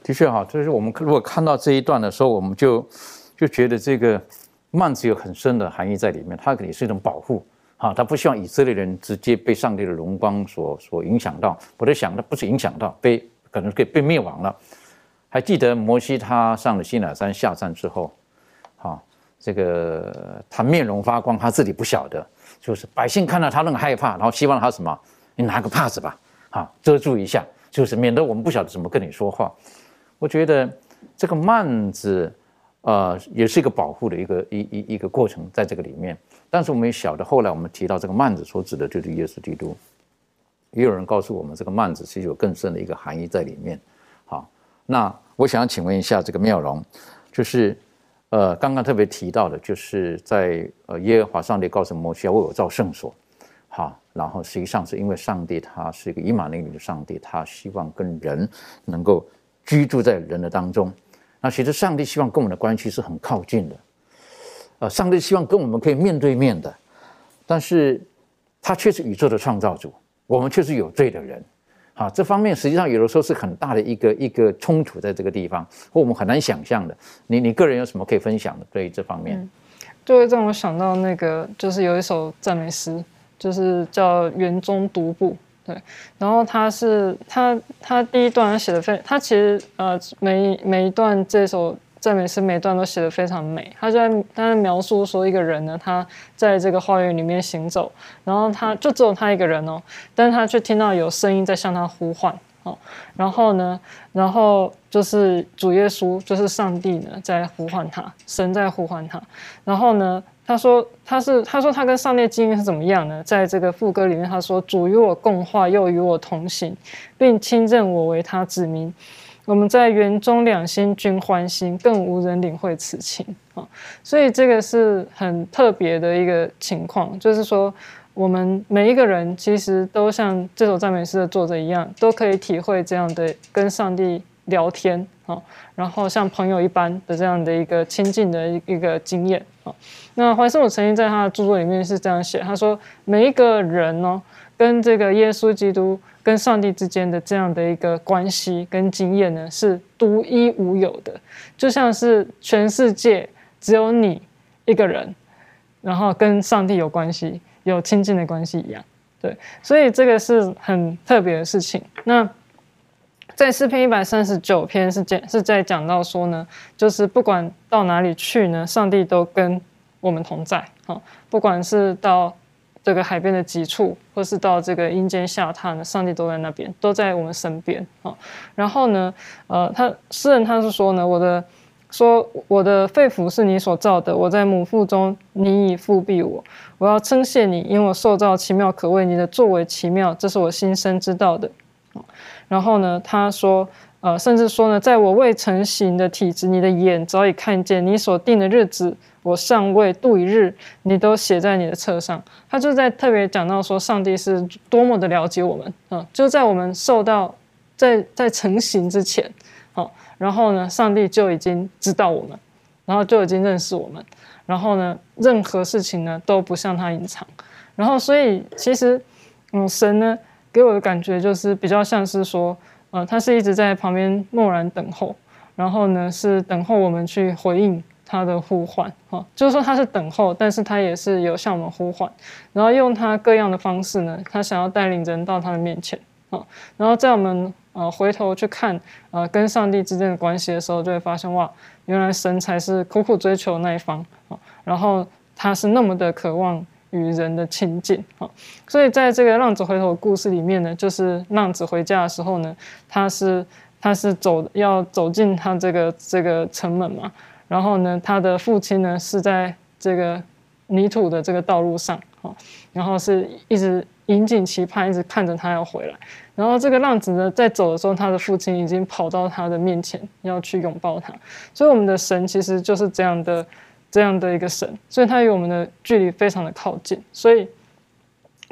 的确哈，就是我们如果看到这一段的时候，我们就就觉得这个幔子有很深的含义在里面，它肯定是一种保护。啊，他不希望以色列人直接被上帝的荣光所所影响到。我在想，他不是影响到，被可能可以被灭亡了。还记得摩西他上了西乃山下山之后，啊，这个他面容发光，他自己不晓得，就是百姓看到他那么害怕，然后希望他什么？你拿个帕子吧，啊，遮住一下。就是免得我们不晓得怎么跟你说话。我觉得这个幔子，呃，也是一个保护的一个一一一个过程，在这个里面。但是我们也晓得，后来我们提到这个幔子所指的就是耶稣基督。也有人告诉我们，这个幔子是有更深的一个含义在里面。好，那我想请问一下这个妙容，就是呃，刚刚特别提到的，就是在呃耶和华上帝告诉摩西要为我造圣所。好，然后实际上是因为上帝他是一个以马内利的上帝，他希望跟人能够居住在人的当中。那其实上帝希望跟我们的关系是很靠近的，呃，上帝希望跟我们可以面对面的，但是他却是宇宙的创造主。我们却是有罪的人，好，这方面实际上有的时候是很大的一个一个冲突，在这个地方，或我们很难想象的。你你个人有什么可以分享的？对于这方面，就会让我想到那个，就是有一首赞美诗，就是叫《园中独步》。对，然后他是他他第一段写的非，他其实呃每每一段这首。赞美诗每段都写的非常美，他在他在描述说一个人呢，他在这个花园里面行走，然后他就只有他一个人哦，但是他却听到有声音在向他呼唤哦，然后呢，然后就是主耶稣，就是上帝呢在呼唤他，神在呼唤他，然后呢，他说他是他说他跟上帝经验是怎么样呢？在这个副歌里面他说主与我共话，又与我同行，并亲认我为他子民。我们在园中两心均欢心，更无人领会此情啊！所以这个是很特别的一个情况，就是说我们每一个人其实都像这首赞美诗的作者一样，都可以体会这样的跟上帝聊天啊，然后像朋友一般的这样的一个亲近的一个经验那怀圣母曾经在他的著作里面是这样写，他说每一个人呢，跟这个耶稣基督。跟上帝之间的这样的一个关系跟经验呢，是独一无有的，就像是全世界只有你一个人，然后跟上帝有关系、有亲近的关系一样。对，所以这个是很特别的事情。那在诗篇一百三十九篇是讲是在讲到说呢，就是不管到哪里去呢，上帝都跟我们同在。好，不管是到。这个海边的极处，或是到这个阴间下榻呢，上帝都在那边，都在我们身边啊。然后呢，呃，他诗人他是说呢，我的说我的肺腑是你所造的，我在母腹中，你已复庇我。我要称谢你，因为我受造奇妙可畏，你的作为奇妙，这是我心生知道的。然后呢，他说。呃，甚至说呢，在我未成形的体质，你的眼早已看见；你所定的日子，我尚未度一日，你都写在你的册上。他就在特别讲到说，上帝是多么的了解我们啊！就在我们受到在在成型之前，好，然后呢，上帝就已经知道我们，然后就已经认识我们，然后呢，任何事情呢都不向他隐藏。然后，所以其实，嗯，神呢给我的感觉就是比较像是说。呃，他是一直在旁边默然等候，然后呢是等候我们去回应他的呼唤，哈，就是说他是等候，但是他也是有向我们呼唤，然后用他各样的方式呢，他想要带领人到他的面前，啊，然后在我们呃回头去看呃跟上帝之间的关系的时候，就会发现哇，原来神才是苦苦追求那一方，啊，然后他是那么的渴望。与人的亲近啊，所以在这个浪子回头的故事里面呢，就是浪子回家的时候呢，他是他是走要走进他这个这个城门嘛，然后呢，他的父亲呢是在这个泥土的这个道路上啊，然后是一直引颈期盼，一直看着他要回来，然后这个浪子呢在走的时候，他的父亲已经跑到他的面前要去拥抱他，所以我们的神其实就是这样的。这样的一个神，所以他与我们的距离非常的靠近。所以，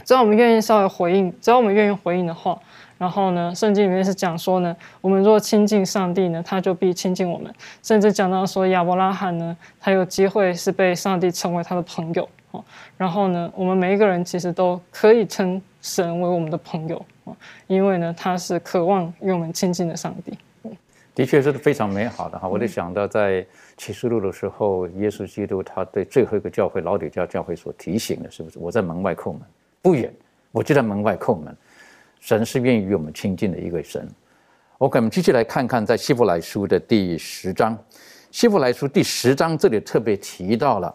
只要我们愿意稍微回应，只要我们愿意回应的话，然后呢，圣经里面是讲说呢，我们若亲近上帝呢，他就必亲近我们。甚至讲到说亚伯拉罕呢，他有机会是被上帝称为他的朋友哦。然后呢，我们每一个人其实都可以称神为我们的朋友啊，因为呢，他是渴望与我们亲近的上帝。的确是非常美好的哈！我就想到在启示录的时候，耶稣基督他对最后一个教会老底教教会所提醒的，是不是？我在门外叩门，不远，我就在门外叩门。神是愿意与我们亲近的一个神。OK，我们继续来看看在希伯来书的第十章，希伯来书第十章这里特别提到了，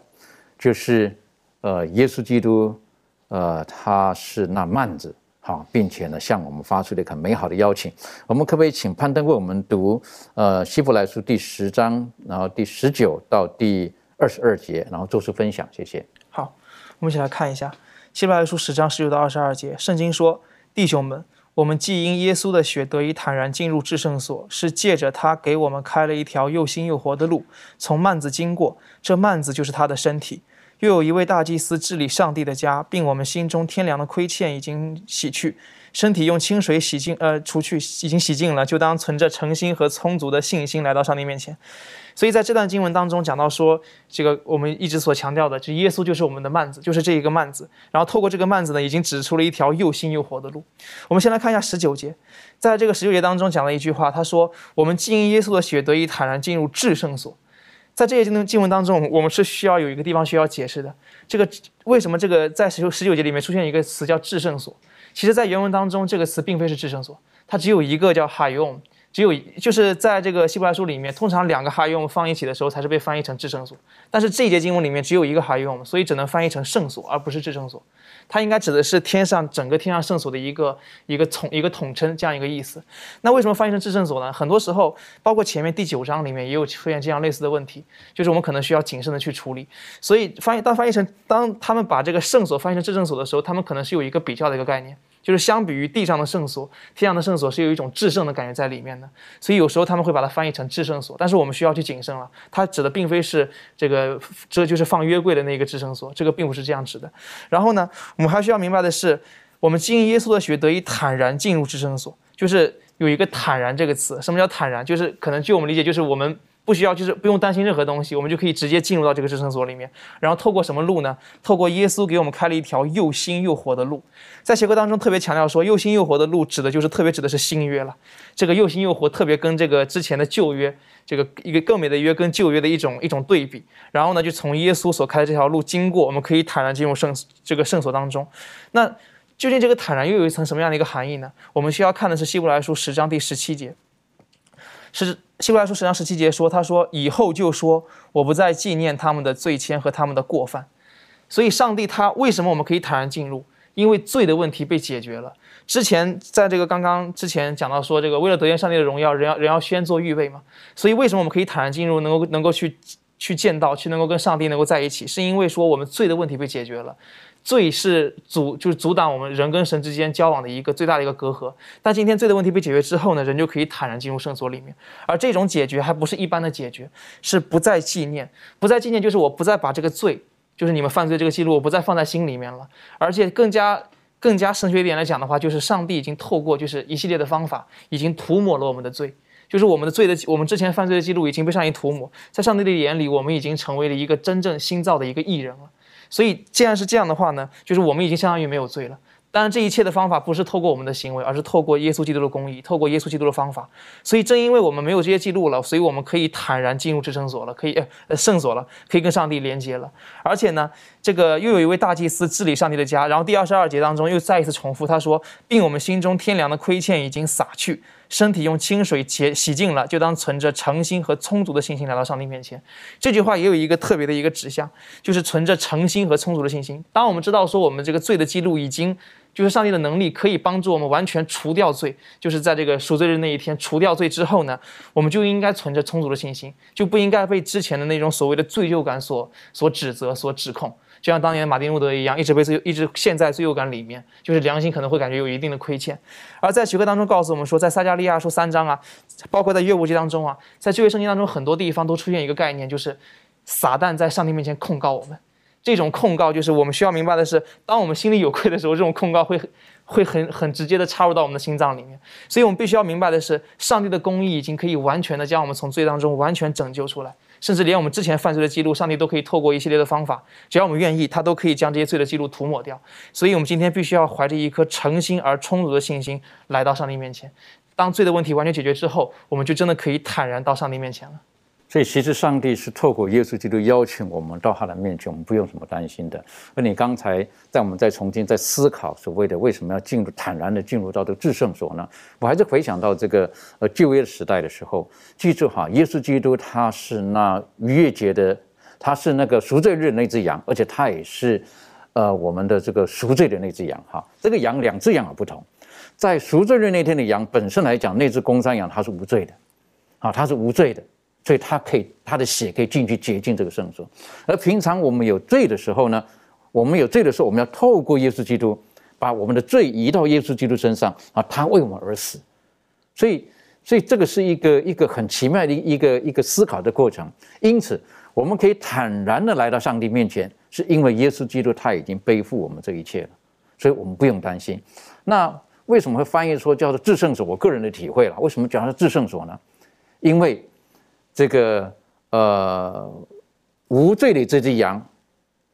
就是呃，耶稣基督，呃，他是那幔子好，并且呢向我们发出了一个美好的邀请。我们可不可以请攀登为我们读呃希伯来书第十章，然后第十九到第二十二节，然后做出分享？谢谢。好，我们一起来看一下《希伯来书》十章十九到二十二节。圣经说：“弟兄们，我们既因耶稣的血得以坦然进入至圣所，是借着他给我们开了一条又新又活的路，从幔子经过。这幔子就是他的身体。又有一位大祭司治理上帝的家，并我们心中天良的亏欠已经洗去，身体用清水洗净，呃，除去已经洗净了，就当存着诚心和充足的信心来到上帝面前。”所以在这段经文当中讲到说，这个我们一直所强调的，就耶稣就是我们的幔子，就是这一个幔子。然后透过这个幔子呢，已经指出了一条又新又活的路。我们先来看一下十九节，在这个十九节当中讲了一句话，他说：“我们既因耶稣的血得以坦然进入至圣所。”在这些经经文当中，我们是需要有一个地方需要解释的。这个为什么这个在十九十九节里面出现一个词叫至圣所？其实，在原文当中，这个词并非是至圣所，它只有一个叫哈用。只有就是在这个希伯来书里面，通常两个哈用放一起的时候才是被翻译成至圣所。但是这一节经文里面只有一个哈用，所以只能翻译成圣所，而不是至圣所。它应该指的是天上整个天上圣所的一个一个统一个统称这样一个意思。那为什么翻译成至圣所呢？很多时候，包括前面第九章里面也有出现这样类似的问题，就是我们可能需要谨慎的去处理。所以翻译当翻译成当他们把这个圣所翻译成至圣所的时候，他们可能是有一个比较的一个概念。就是相比于地上的圣所，天上的圣所是有一种至圣的感觉在里面的，所以有时候他们会把它翻译成至圣所，但是我们需要去谨慎了，它指的并非是这个，这就是放约柜的那个至圣所，这个并不是这样指的。然后呢，我们还需要明白的是，我们经耶稣的血得以坦然进入至圣所，就是有一个坦然这个词。什么叫坦然？就是可能据我们理解，就是我们。不需要，就是不用担心任何东西，我们就可以直接进入到这个至圣所里面。然后透过什么路呢？透过耶稣给我们开了一条又新又活的路。在协课当中特别强调说，又新又活的路指的就是特别指的是新约了。这个又新又活特别跟这个之前的旧约，这个一个更美的约跟旧约的一种一种对比。然后呢，就从耶稣所开的这条路经过，我们可以坦然进入圣这个圣所当中。那究竟这个坦然又有一层什么样的一个含义呢？我们需要看的是希伯来书十章第十七节。是希伯来书十章十七节说：“他说以后就说，我不再纪念他们的罪愆和他们的过犯。所以，上帝他为什么我们可以坦然进入？因为罪的问题被解决了。之前在这个刚刚之前讲到说，这个为了得见上帝的荣耀，人要人要先做预备嘛。所以，为什么我们可以坦然进入，能够能够去去见到，去能够跟上帝能够在一起？是因为说我们罪的问题被解决了。”罪是阻，就是阻挡我们人跟神之间交往的一个最大的一个隔阂。但今天罪的问题被解决之后呢，人就可以坦然进入圣所里面。而这种解决还不是一般的解决，是不再纪念，不再纪念就是我不再把这个罪，就是你们犯罪这个记录，我不再放在心里面了。而且更加更加神学一点来讲的话，就是上帝已经透过就是一系列的方法，已经涂抹了我们的罪，就是我们的罪的我们之前犯罪的记录已经被上帝涂抹，在上帝的眼里，我们已经成为了一个真正新造的一个艺人了。所以，既然是这样的话呢，就是我们已经相当于没有罪了。当然，这一切的方法不是透过我们的行为，而是透过耶稣基督的公义，透过耶稣基督的方法。所以，正因为我们没有这些记录了，所以我们可以坦然进入至圣所了，可以呃圣所了，可以跟上帝连接了。而且呢，这个又有一位大祭司治理上帝的家。然后第二十二节当中又再一次重复，他说，并我们心中天良的亏欠已经洒去。身体用清水洁洗净了，就当存着诚心和充足的信心来到上帝面前。这句话也有一个特别的一个指向，就是存着诚心和充足的信心。当我们知道说我们这个罪的记录已经，就是上帝的能力可以帮助我们完全除掉罪，就是在这个赎罪日那一天除掉罪之后呢，我们就应该存着充足的信心，就不应该被之前的那种所谓的罪疚感所所指责、所指控。就像当年马丁路德一样，一直被罪，一直陷在罪恶感里面，就是良心可能会感觉有一定的亏欠。而在学科当中告诉我们说，在撒加利亚书三章啊，包括在约伯记当中啊，在旧约圣经当中很多地方都出现一个概念，就是撒旦在上帝面前控告我们。这种控告就是我们需要明白的是，当我们心里有愧的时候，这种控告会会很很直接的插入到我们的心脏里面。所以我们必须要明白的是，上帝的公义已经可以完全的将我们从罪当中完全拯救出来。甚至连我们之前犯罪的记录，上帝都可以透过一系列的方法，只要我们愿意，他都可以将这些罪的记录涂抹掉。所以，我们今天必须要怀着一颗诚心而充足的信心来到上帝面前。当罪的问题完全解决之后，我们就真的可以坦然到上帝面前了。所以，其实上帝是透过耶稣基督邀请我们到他的面前，我们不用什么担心的。而你刚才在我们在重新在思考所谓的为什么要进入坦然的进入到这个至圣所呢？我还是回想到这个呃旧约时代的时候，记住哈，耶稣基督他是那逾越节的，他是那个赎罪日那只羊，而且他也是呃我们的这个赎罪的那只羊哈，这个羊两只羊有不同，在赎罪日那天的羊本身来讲，那只公山羊它是无罪的，啊，它是无罪的，所以他可以他的血可以进去洁净这个圣所。而平常我们有罪的时候呢，我们有罪的时候，我们要透过耶稣基督把我们的罪移到耶稣基督身上啊，他为我们而死，所以。所以这个是一个一个很奇妙的一个一个思考的过程。因此，我们可以坦然的来到上帝面前，是因为耶稣基督他已经背负我们这一切了，所以我们不用担心。那为什么会翻译说叫做至圣所？我个人的体会了，为什么讲是至圣所呢？因为这个呃无罪的这只羊，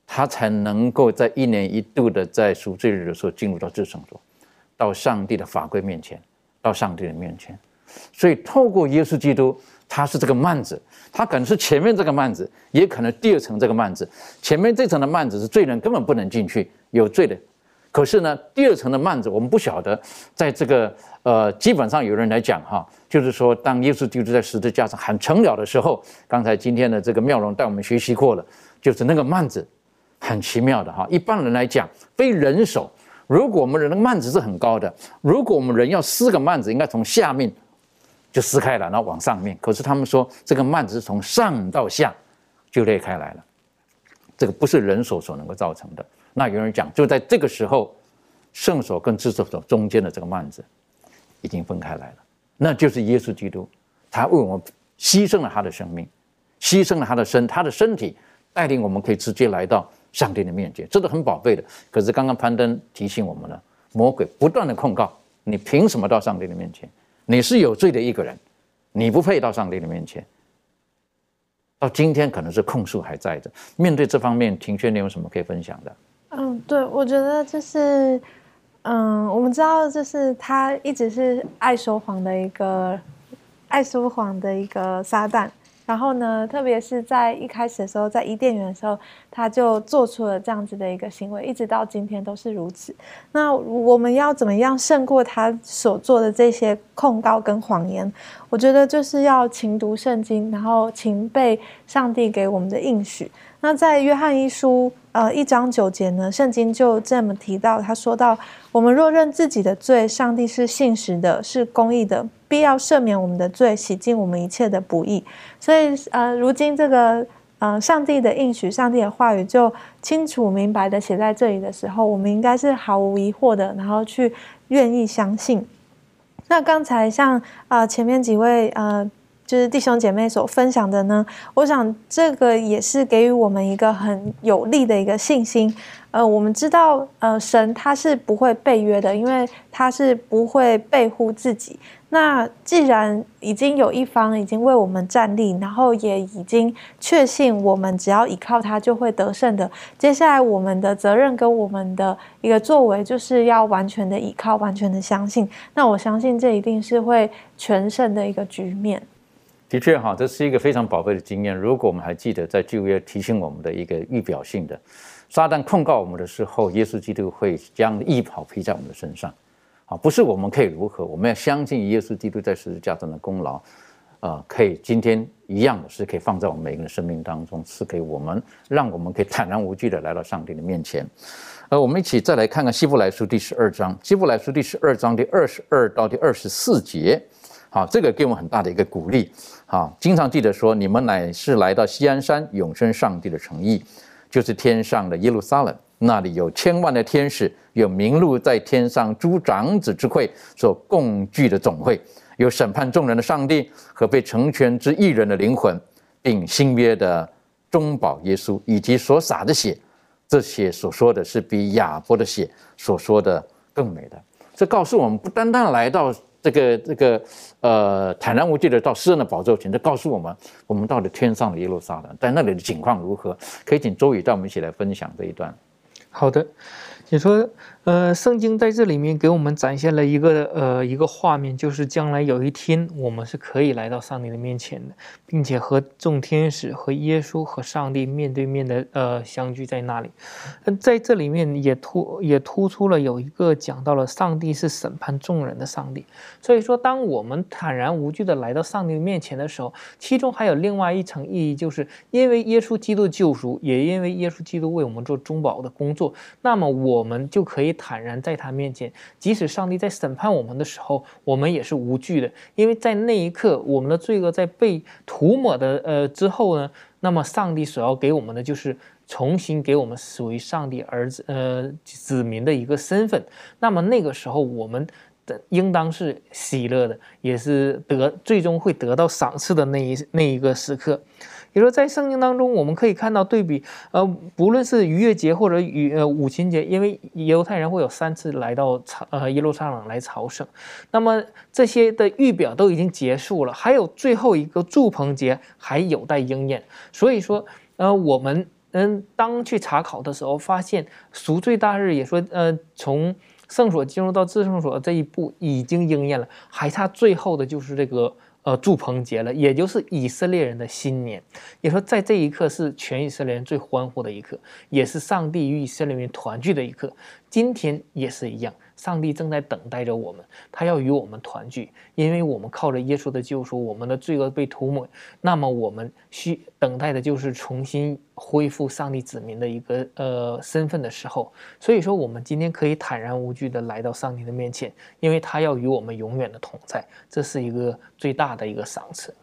它才能够在一年一度的在赎罪日的时候进入到至圣所，到上帝的法规面前，到上帝的面前。所以，透过耶稣基督，他是这个幔子，他可能是前面这个幔子，也可能第二层这个幔子。前面这层的幔子是罪人根本不能进去，有罪的。可是呢，第二层的幔子，我们不晓得，在这个呃，基本上有人来讲哈，就是说，当耶稣基督在十字架上喊成了的时候，刚才今天的这个妙容带我们学习过了，就是那个幔子很奇妙的哈。一般人来讲，非人手，如果我们人的幔子是很高的，如果我们人要撕个幔子，应该从下面。就撕开了，然后往上面。可是他们说这个幔子是从上到下就裂开来了，这个不是人手所能够造成的。那有人讲，就在这个时候，圣所跟至圣所中间的这个幔子已经分开来了，那就是耶稣基督，他为我们牺牲了他的生命，牺牲了他的身，他的身体带领我们可以直接来到上帝的面前，这是很宝贝的。可是刚刚攀登提醒我们了，魔鬼不断的控告你，凭什么到上帝的面前？你是有罪的一个人，你不配到上帝的面前。到今天可能是控诉还在的。面对这方面，庭轩，你有什么可以分享的？嗯，对，我觉得就是，嗯，我们知道，就是他一直是爱说谎的一个，爱说谎的一个撒旦。然后呢，特别是在一开始的时候，在伊甸园的时候，他就做出了这样子的一个行为，一直到今天都是如此。那我们要怎么样胜过他所做的这些控告跟谎言？我觉得就是要勤读圣经，然后勤背上帝给我们的应许。那在约翰一书呃一章九节呢，圣经就这么提到，他说到：我们若认自己的罪，上帝是信实的，是公义的。必要赦免我们的罪，洗净我们一切的不义。所以，呃，如今这个，呃，上帝的应许，上帝的话语就清楚明白的写在这里的时候，我们应该是毫无疑惑的，然后去愿意相信。那刚才像啊前面几位呃，就是弟兄姐妹所分享的呢，我想这个也是给予我们一个很有力的一个信心。呃，我们知道，呃，神他是不会背约的，因为他是不会背乎自己。那既然已经有一方已经为我们站立，然后也已经确信我们只要依靠他就会得胜的，接下来我们的责任跟我们的一个作为，就是要完全的依靠，完全的相信。那我相信这一定是会全胜的一个局面。的确哈，这是一个非常宝贵的经验。如果我们还记得在旧约提醒我们的一个预表性的。撒旦控告我们的时候，耶稣基督会将义袍披在我们的身上，啊，不是我们可以如何，我们要相信耶稣基督在十字架上的功劳，啊，可以今天一样是可以放在我们每个人生命当中，赐给我们，让我们可以坦然无惧的来到上帝的面前。呃，我们一起再来看看希伯来书第十二章，希伯来书第十二章第二十二到第二十四节，好，这个给我们很大的一个鼓励，好，经常记得说，你们乃是来到西安山永生上帝的诚意。就是天上的耶路撒冷，那里有千万的天使，有名录在天上诸长子之会所共聚的总会，有审判众人的上帝和被成全之一人的灵魂，并新约的中保耶稣以及所洒的血，这些所说的是比亚伯的血所说的更美的。这告诉我们，不单单来到。这个这个呃，坦然无惧的到诗人的宝座前，就告诉我们，我们到底天上的耶路撒冷，在那里的情况如何？可以请周宇带我们一起来分享这一段。好的，你说，呃，圣经在这里面给我们展现了一个呃一个画面，就是将来有一天我们是可以来到上帝的面前的，并且和众天使、和耶稣、和上帝面对面的呃相聚在那里。在这里面也突也突出了有一个讲到了上帝是审判众人的上帝。所以说，当我们坦然无惧的来到上帝面前的时候，其中还有另外一层意义，就是因为耶稣基督的救赎，也因为耶稣基督为我们做中保的工作，那么。我们就可以坦然在他面前，即使上帝在审判我们的时候，我们也是无惧的，因为在那一刻，我们的罪恶在被涂抹的呃之后呢，那么上帝所要给我们的就是重新给我们属于上帝儿子呃子民的一个身份，那么那个时候我们的应当是喜乐的，也是得最终会得到赏赐的那一那一个时刻。比如说，在圣经当中，我们可以看到对比，呃，不论是逾越节或者与呃五旬节，因为犹太人会有三次来到朝呃耶路撒冷来朝圣，那么这些的预表都已经结束了，还有最后一个祝棚节还有待应验。所以说，呃，我们嗯当去查考的时候，发现赎罪大日也说，呃，从圣所进入到至圣所这一步已经应验了，还差最后的就是这个。呃，祝棚节了，也就是以色列人的新年。也说，在这一刻是全以色列人最欢呼的一刻，也是上帝与以色列人团聚的一刻。今天也是一样。上帝正在等待着我们，他要与我们团聚，因为我们靠着耶稣的救赎，我们的罪恶被涂抹。那么我们需等待的就是重新恢复上帝子民的一个呃身份的时候。所以说，我们今天可以坦然无惧的来到上帝的面前，因为他要与我们永远的同在，这是一个最大的一个赏赐。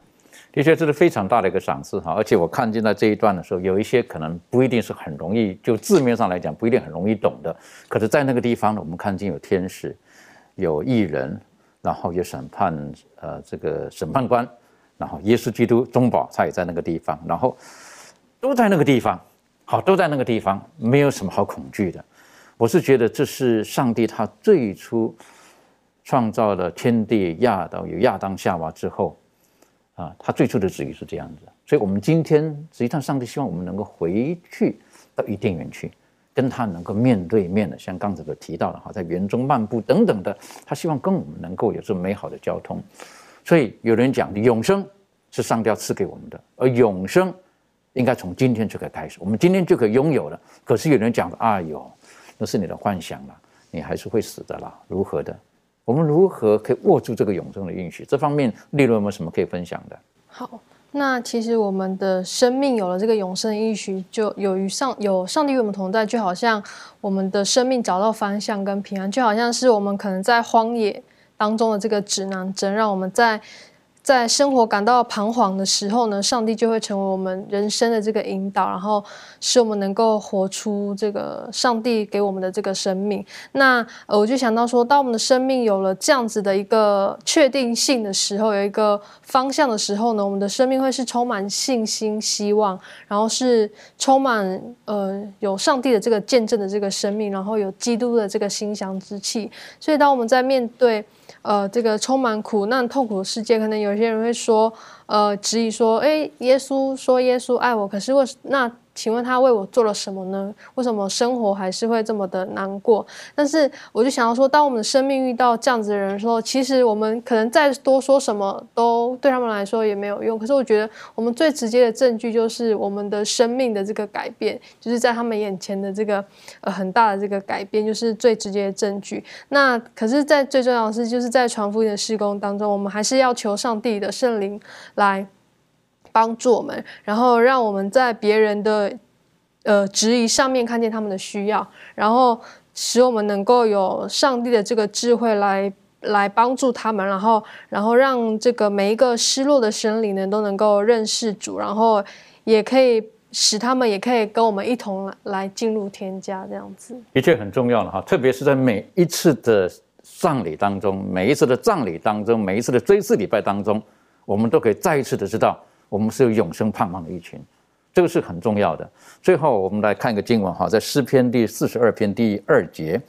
的确，这是非常大的一个赏赐哈，而且我看见在这一段的时候，有一些可能不一定是很容易，就字面上来讲不一定很容易懂的。可是，在那个地方呢，我们看见有天使，有异人，然后有审判，呃，这个审判官，然后耶稣基督中保他也在那个地方，然后都在那个地方，好，都在那个地方，没有什么好恐惧的。我是觉得这是上帝他最初创造了天地亚当有亚当夏娃之后。啊，他最初的旨意是这样子，所以，我们今天实际上，上帝希望我们能够回去到伊甸园去，跟他能够面对面的，像刚才所提到的哈，在园中漫步等等的，他希望跟我们能够有这美好的交通。所以，有人讲，永生是上帝赐给我们的，而永生应该从今天就可以开始，我们今天就可以拥有了。可是有人讲，哎呦，那是你的幻想了，你还是会死的啦，如何的？我们如何可以握住这个永生的应许？这方面，利润有没有什么可以分享的？好，那其实我们的生命有了这个永生的应许，就有与上有上帝与我们同在，就好像我们的生命找到方向跟平安，就好像是我们可能在荒野当中的这个指南针，让我们在。在生活感到彷徨的时候呢，上帝就会成为我们人生的这个引导，然后使我们能够活出这个上帝给我们的这个生命。那，我就想到说，当我们的生命有了这样子的一个确定性的时候，有一个方向的时候呢，我们的生命会是充满信心、希望，然后是充满呃有上帝的这个见证的这个生命，然后有基督的这个馨香之气。所以，当我们在面对呃，这个充满苦难、痛苦的世界，可能有些人会说，呃，质疑说，哎，耶稣说耶稣爱我，可是我那？请问他为我做了什么呢？为什么生活还是会这么的难过？但是我就想要说，当我们的生命遇到这样子的人的时候，其实我们可能再多说什么都对他们来说也没有用。可是我觉得，我们最直接的证据就是我们的生命的这个改变，就是在他们眼前的这个呃很大的这个改变，就是最直接的证据。那可是，在最重要的是，就是在传福音的施工当中，我们还是要求上帝的圣灵来。帮助我们，然后让我们在别人的呃质疑上面看见他们的需要，然后使我们能够有上帝的这个智慧来来帮助他们，然后然后让这个每一个失落的生灵呢都能够认识主，然后也可以使他们也可以跟我们一同来进入天家这样子，的确很重要了哈，特别是在每一次的葬礼当中，每一次的葬礼当中，每一次的追思礼拜当中，我们都可以再一次的知道。我们是有永生盼望的一群，这个是很重要的。最后，我们来看一个经文哈，在诗篇第四十二篇第二节，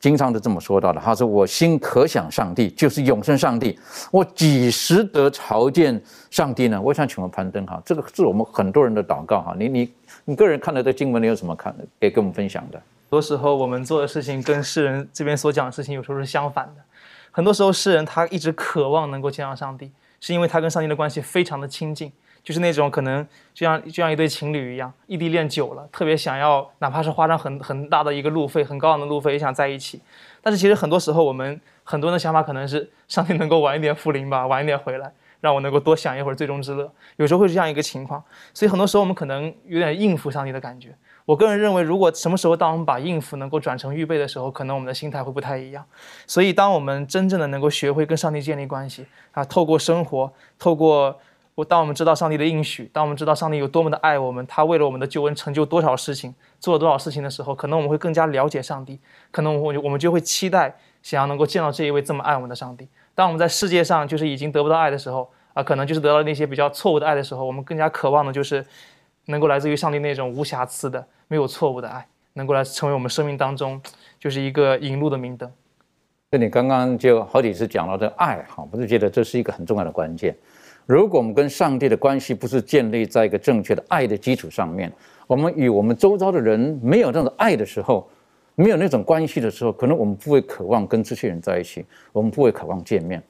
经常都这么说到的。他说：“我心可想上帝，就是永生上帝。我几时得朝见上帝呢？”我想请问攀登哈，这个是我们很多人的祷告哈。你你你个人看了这经文，你有什么看？可以跟我们分享的？很多时候我们做的事情跟世人这边所讲的事情有时候是相反的。很多时候世人他一直渴望能够见到上帝，是因为他跟上帝的关系非常的亲近，就是那种可能就像就像一对情侣一样，异地恋久了，特别想要哪怕是花上很很大的一个路费，很高昂的路费也想在一起。但是其实很多时候我们很多人的想法可能是上帝能够晚一点复临吧，晚一点回来，让我能够多享一会儿最终之乐。有时候会是这样一个情况，所以很多时候我们可能有点应付上帝的感觉。我个人认为，如果什么时候当我们把应付能够转成预备的时候，可能我们的心态会不太一样。所以，当我们真正的能够学会跟上帝建立关系啊，透过生活，透过我，当我们知道上帝的应许，当我们知道上帝有多么的爱我们，他为了我们的救恩成就多少事情，做了多少事情的时候，可能我们会更加了解上帝，可能我我们就会期待想要能够见到这一位这么爱我们的上帝。当我们在世界上就是已经得不到爱的时候啊，可能就是得到那些比较错误的爱的时候，我们更加渴望的就是能够来自于上帝那种无瑕疵的。没有错误的爱，能够来成为我们生命当中，就是一个引路的明灯。那你刚刚就好几次讲到这爱，哈，我就觉得这是一个很重要的关键。如果我们跟上帝的关系不是建立在一个正确的爱的基础上面，我们与我们周遭的人没有那种爱的时候，没有那种关系的时候，可能我们不会渴望跟这些人在一起，我们不会渴望见面。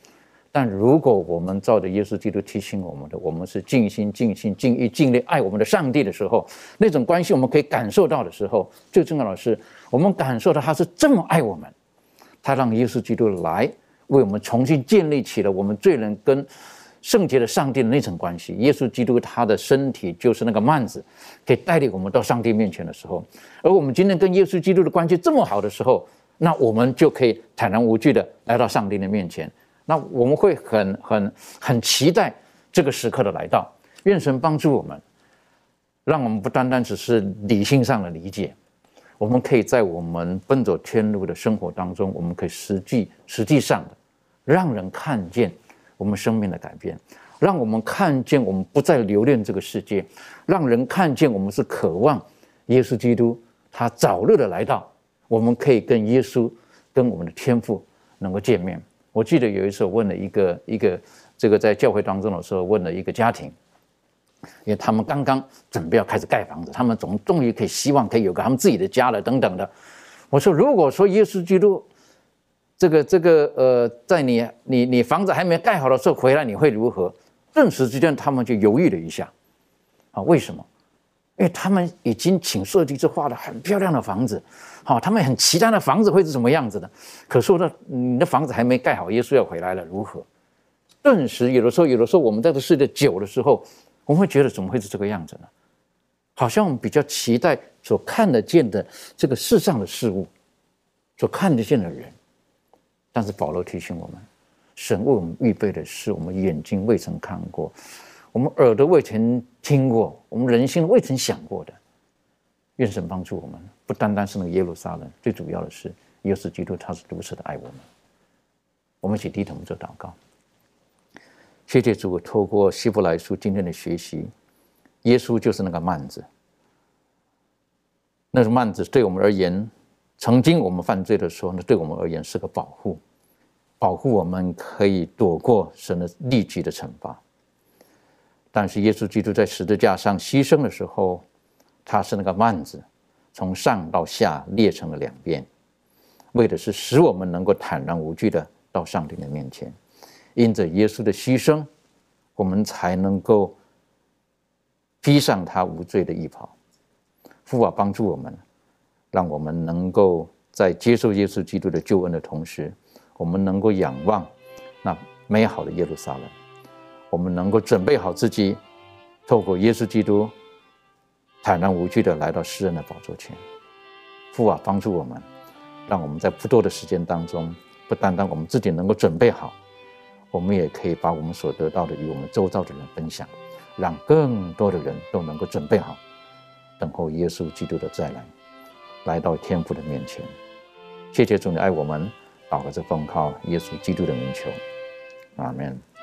但如果我们照着耶稣基督提醒我们的，我们是尽心、尽心、尽意、尽力爱我们的上帝的时候，那种关系我们可以感受到的时候，最重要的是，我们感受到他是这么爱我们，他让耶稣基督来为我们重新建立起了我们罪人跟圣洁的上帝的那层关系。耶稣基督他的身体就是那个幔子，可以带领我们到上帝面前的时候，而我们今天跟耶稣基督的关系这么好的时候，那我们就可以坦然无惧的来到上帝的面前。那我们会很很很期待这个时刻的来到，愿神帮助我们，让我们不单单只是理性上的理解，我们可以在我们奔走天路的生活当中，我们可以实际实际上的让人看见我们生命的改变，让我们看见我们不再留恋这个世界，让人看见我们是渴望耶稣基督他早日的来到，我们可以跟耶稣跟我们的天父能够见面。我记得有一次我问了一个一个这个在教会当中的时候问了一个家庭，因为他们刚刚准备要开始盖房子，他们总终于可以希望可以有个他们自己的家了等等的。我说如果说耶稣基督这个这个呃在你你你房子还没盖好的时候回来你会如何？顿时之间他们就犹豫了一下，啊为什么？因为他们已经请设计师画了很漂亮的房子。好，他们很期待的房子会是什么样子的？可是呢，你的房子还没盖好，耶稣要回来了，如何？顿时，有的时候，有的时候，我们在这世界久的时候，我们会觉得怎么会是这个样子呢？好像我们比较期待所看得见的这个世上的事物，所看得见的人。但是保罗提醒我们，神为我们预备的是我们眼睛未曾看过，我们耳朵未曾听过，我们人心未曾想过的。愿神帮助我们。不单单是那个耶路撒冷，最主要的是耶稣基督，他是如此的爱我们。我们一起低头做祷告。谢谢主，透过希伯来书今天的学习，耶稣就是那个幔子。那个幔子对我们而言，曾经我们犯罪的时候，那对我们而言是个保护，保护我们可以躲过神的立即的惩罚。但是耶稣基督在十字架上牺牲的时候，他是那个幔子。从上到下裂成了两边，为的是使我们能够坦然无惧的到上帝的面前。因着耶稣的牺牲，我们才能够披上他无罪的衣袍。父啊，帮助我们，让我们能够在接受耶稣基督的救恩的同时，我们能够仰望那美好的耶路撒冷。我们能够准备好自己，透过耶稣基督。坦然无惧的来到诗人的宝座前，父啊，帮助我们，让我们在不多的时间当中，不单单我们自己能够准备好，我们也可以把我们所得到的与我们周遭的人分享，让更多的人都能够准备好，等候耶稣基督的再来，来到天父的面前。谢谢主，你爱我们，祷告着奉靠耶稣基督的名求，阿门。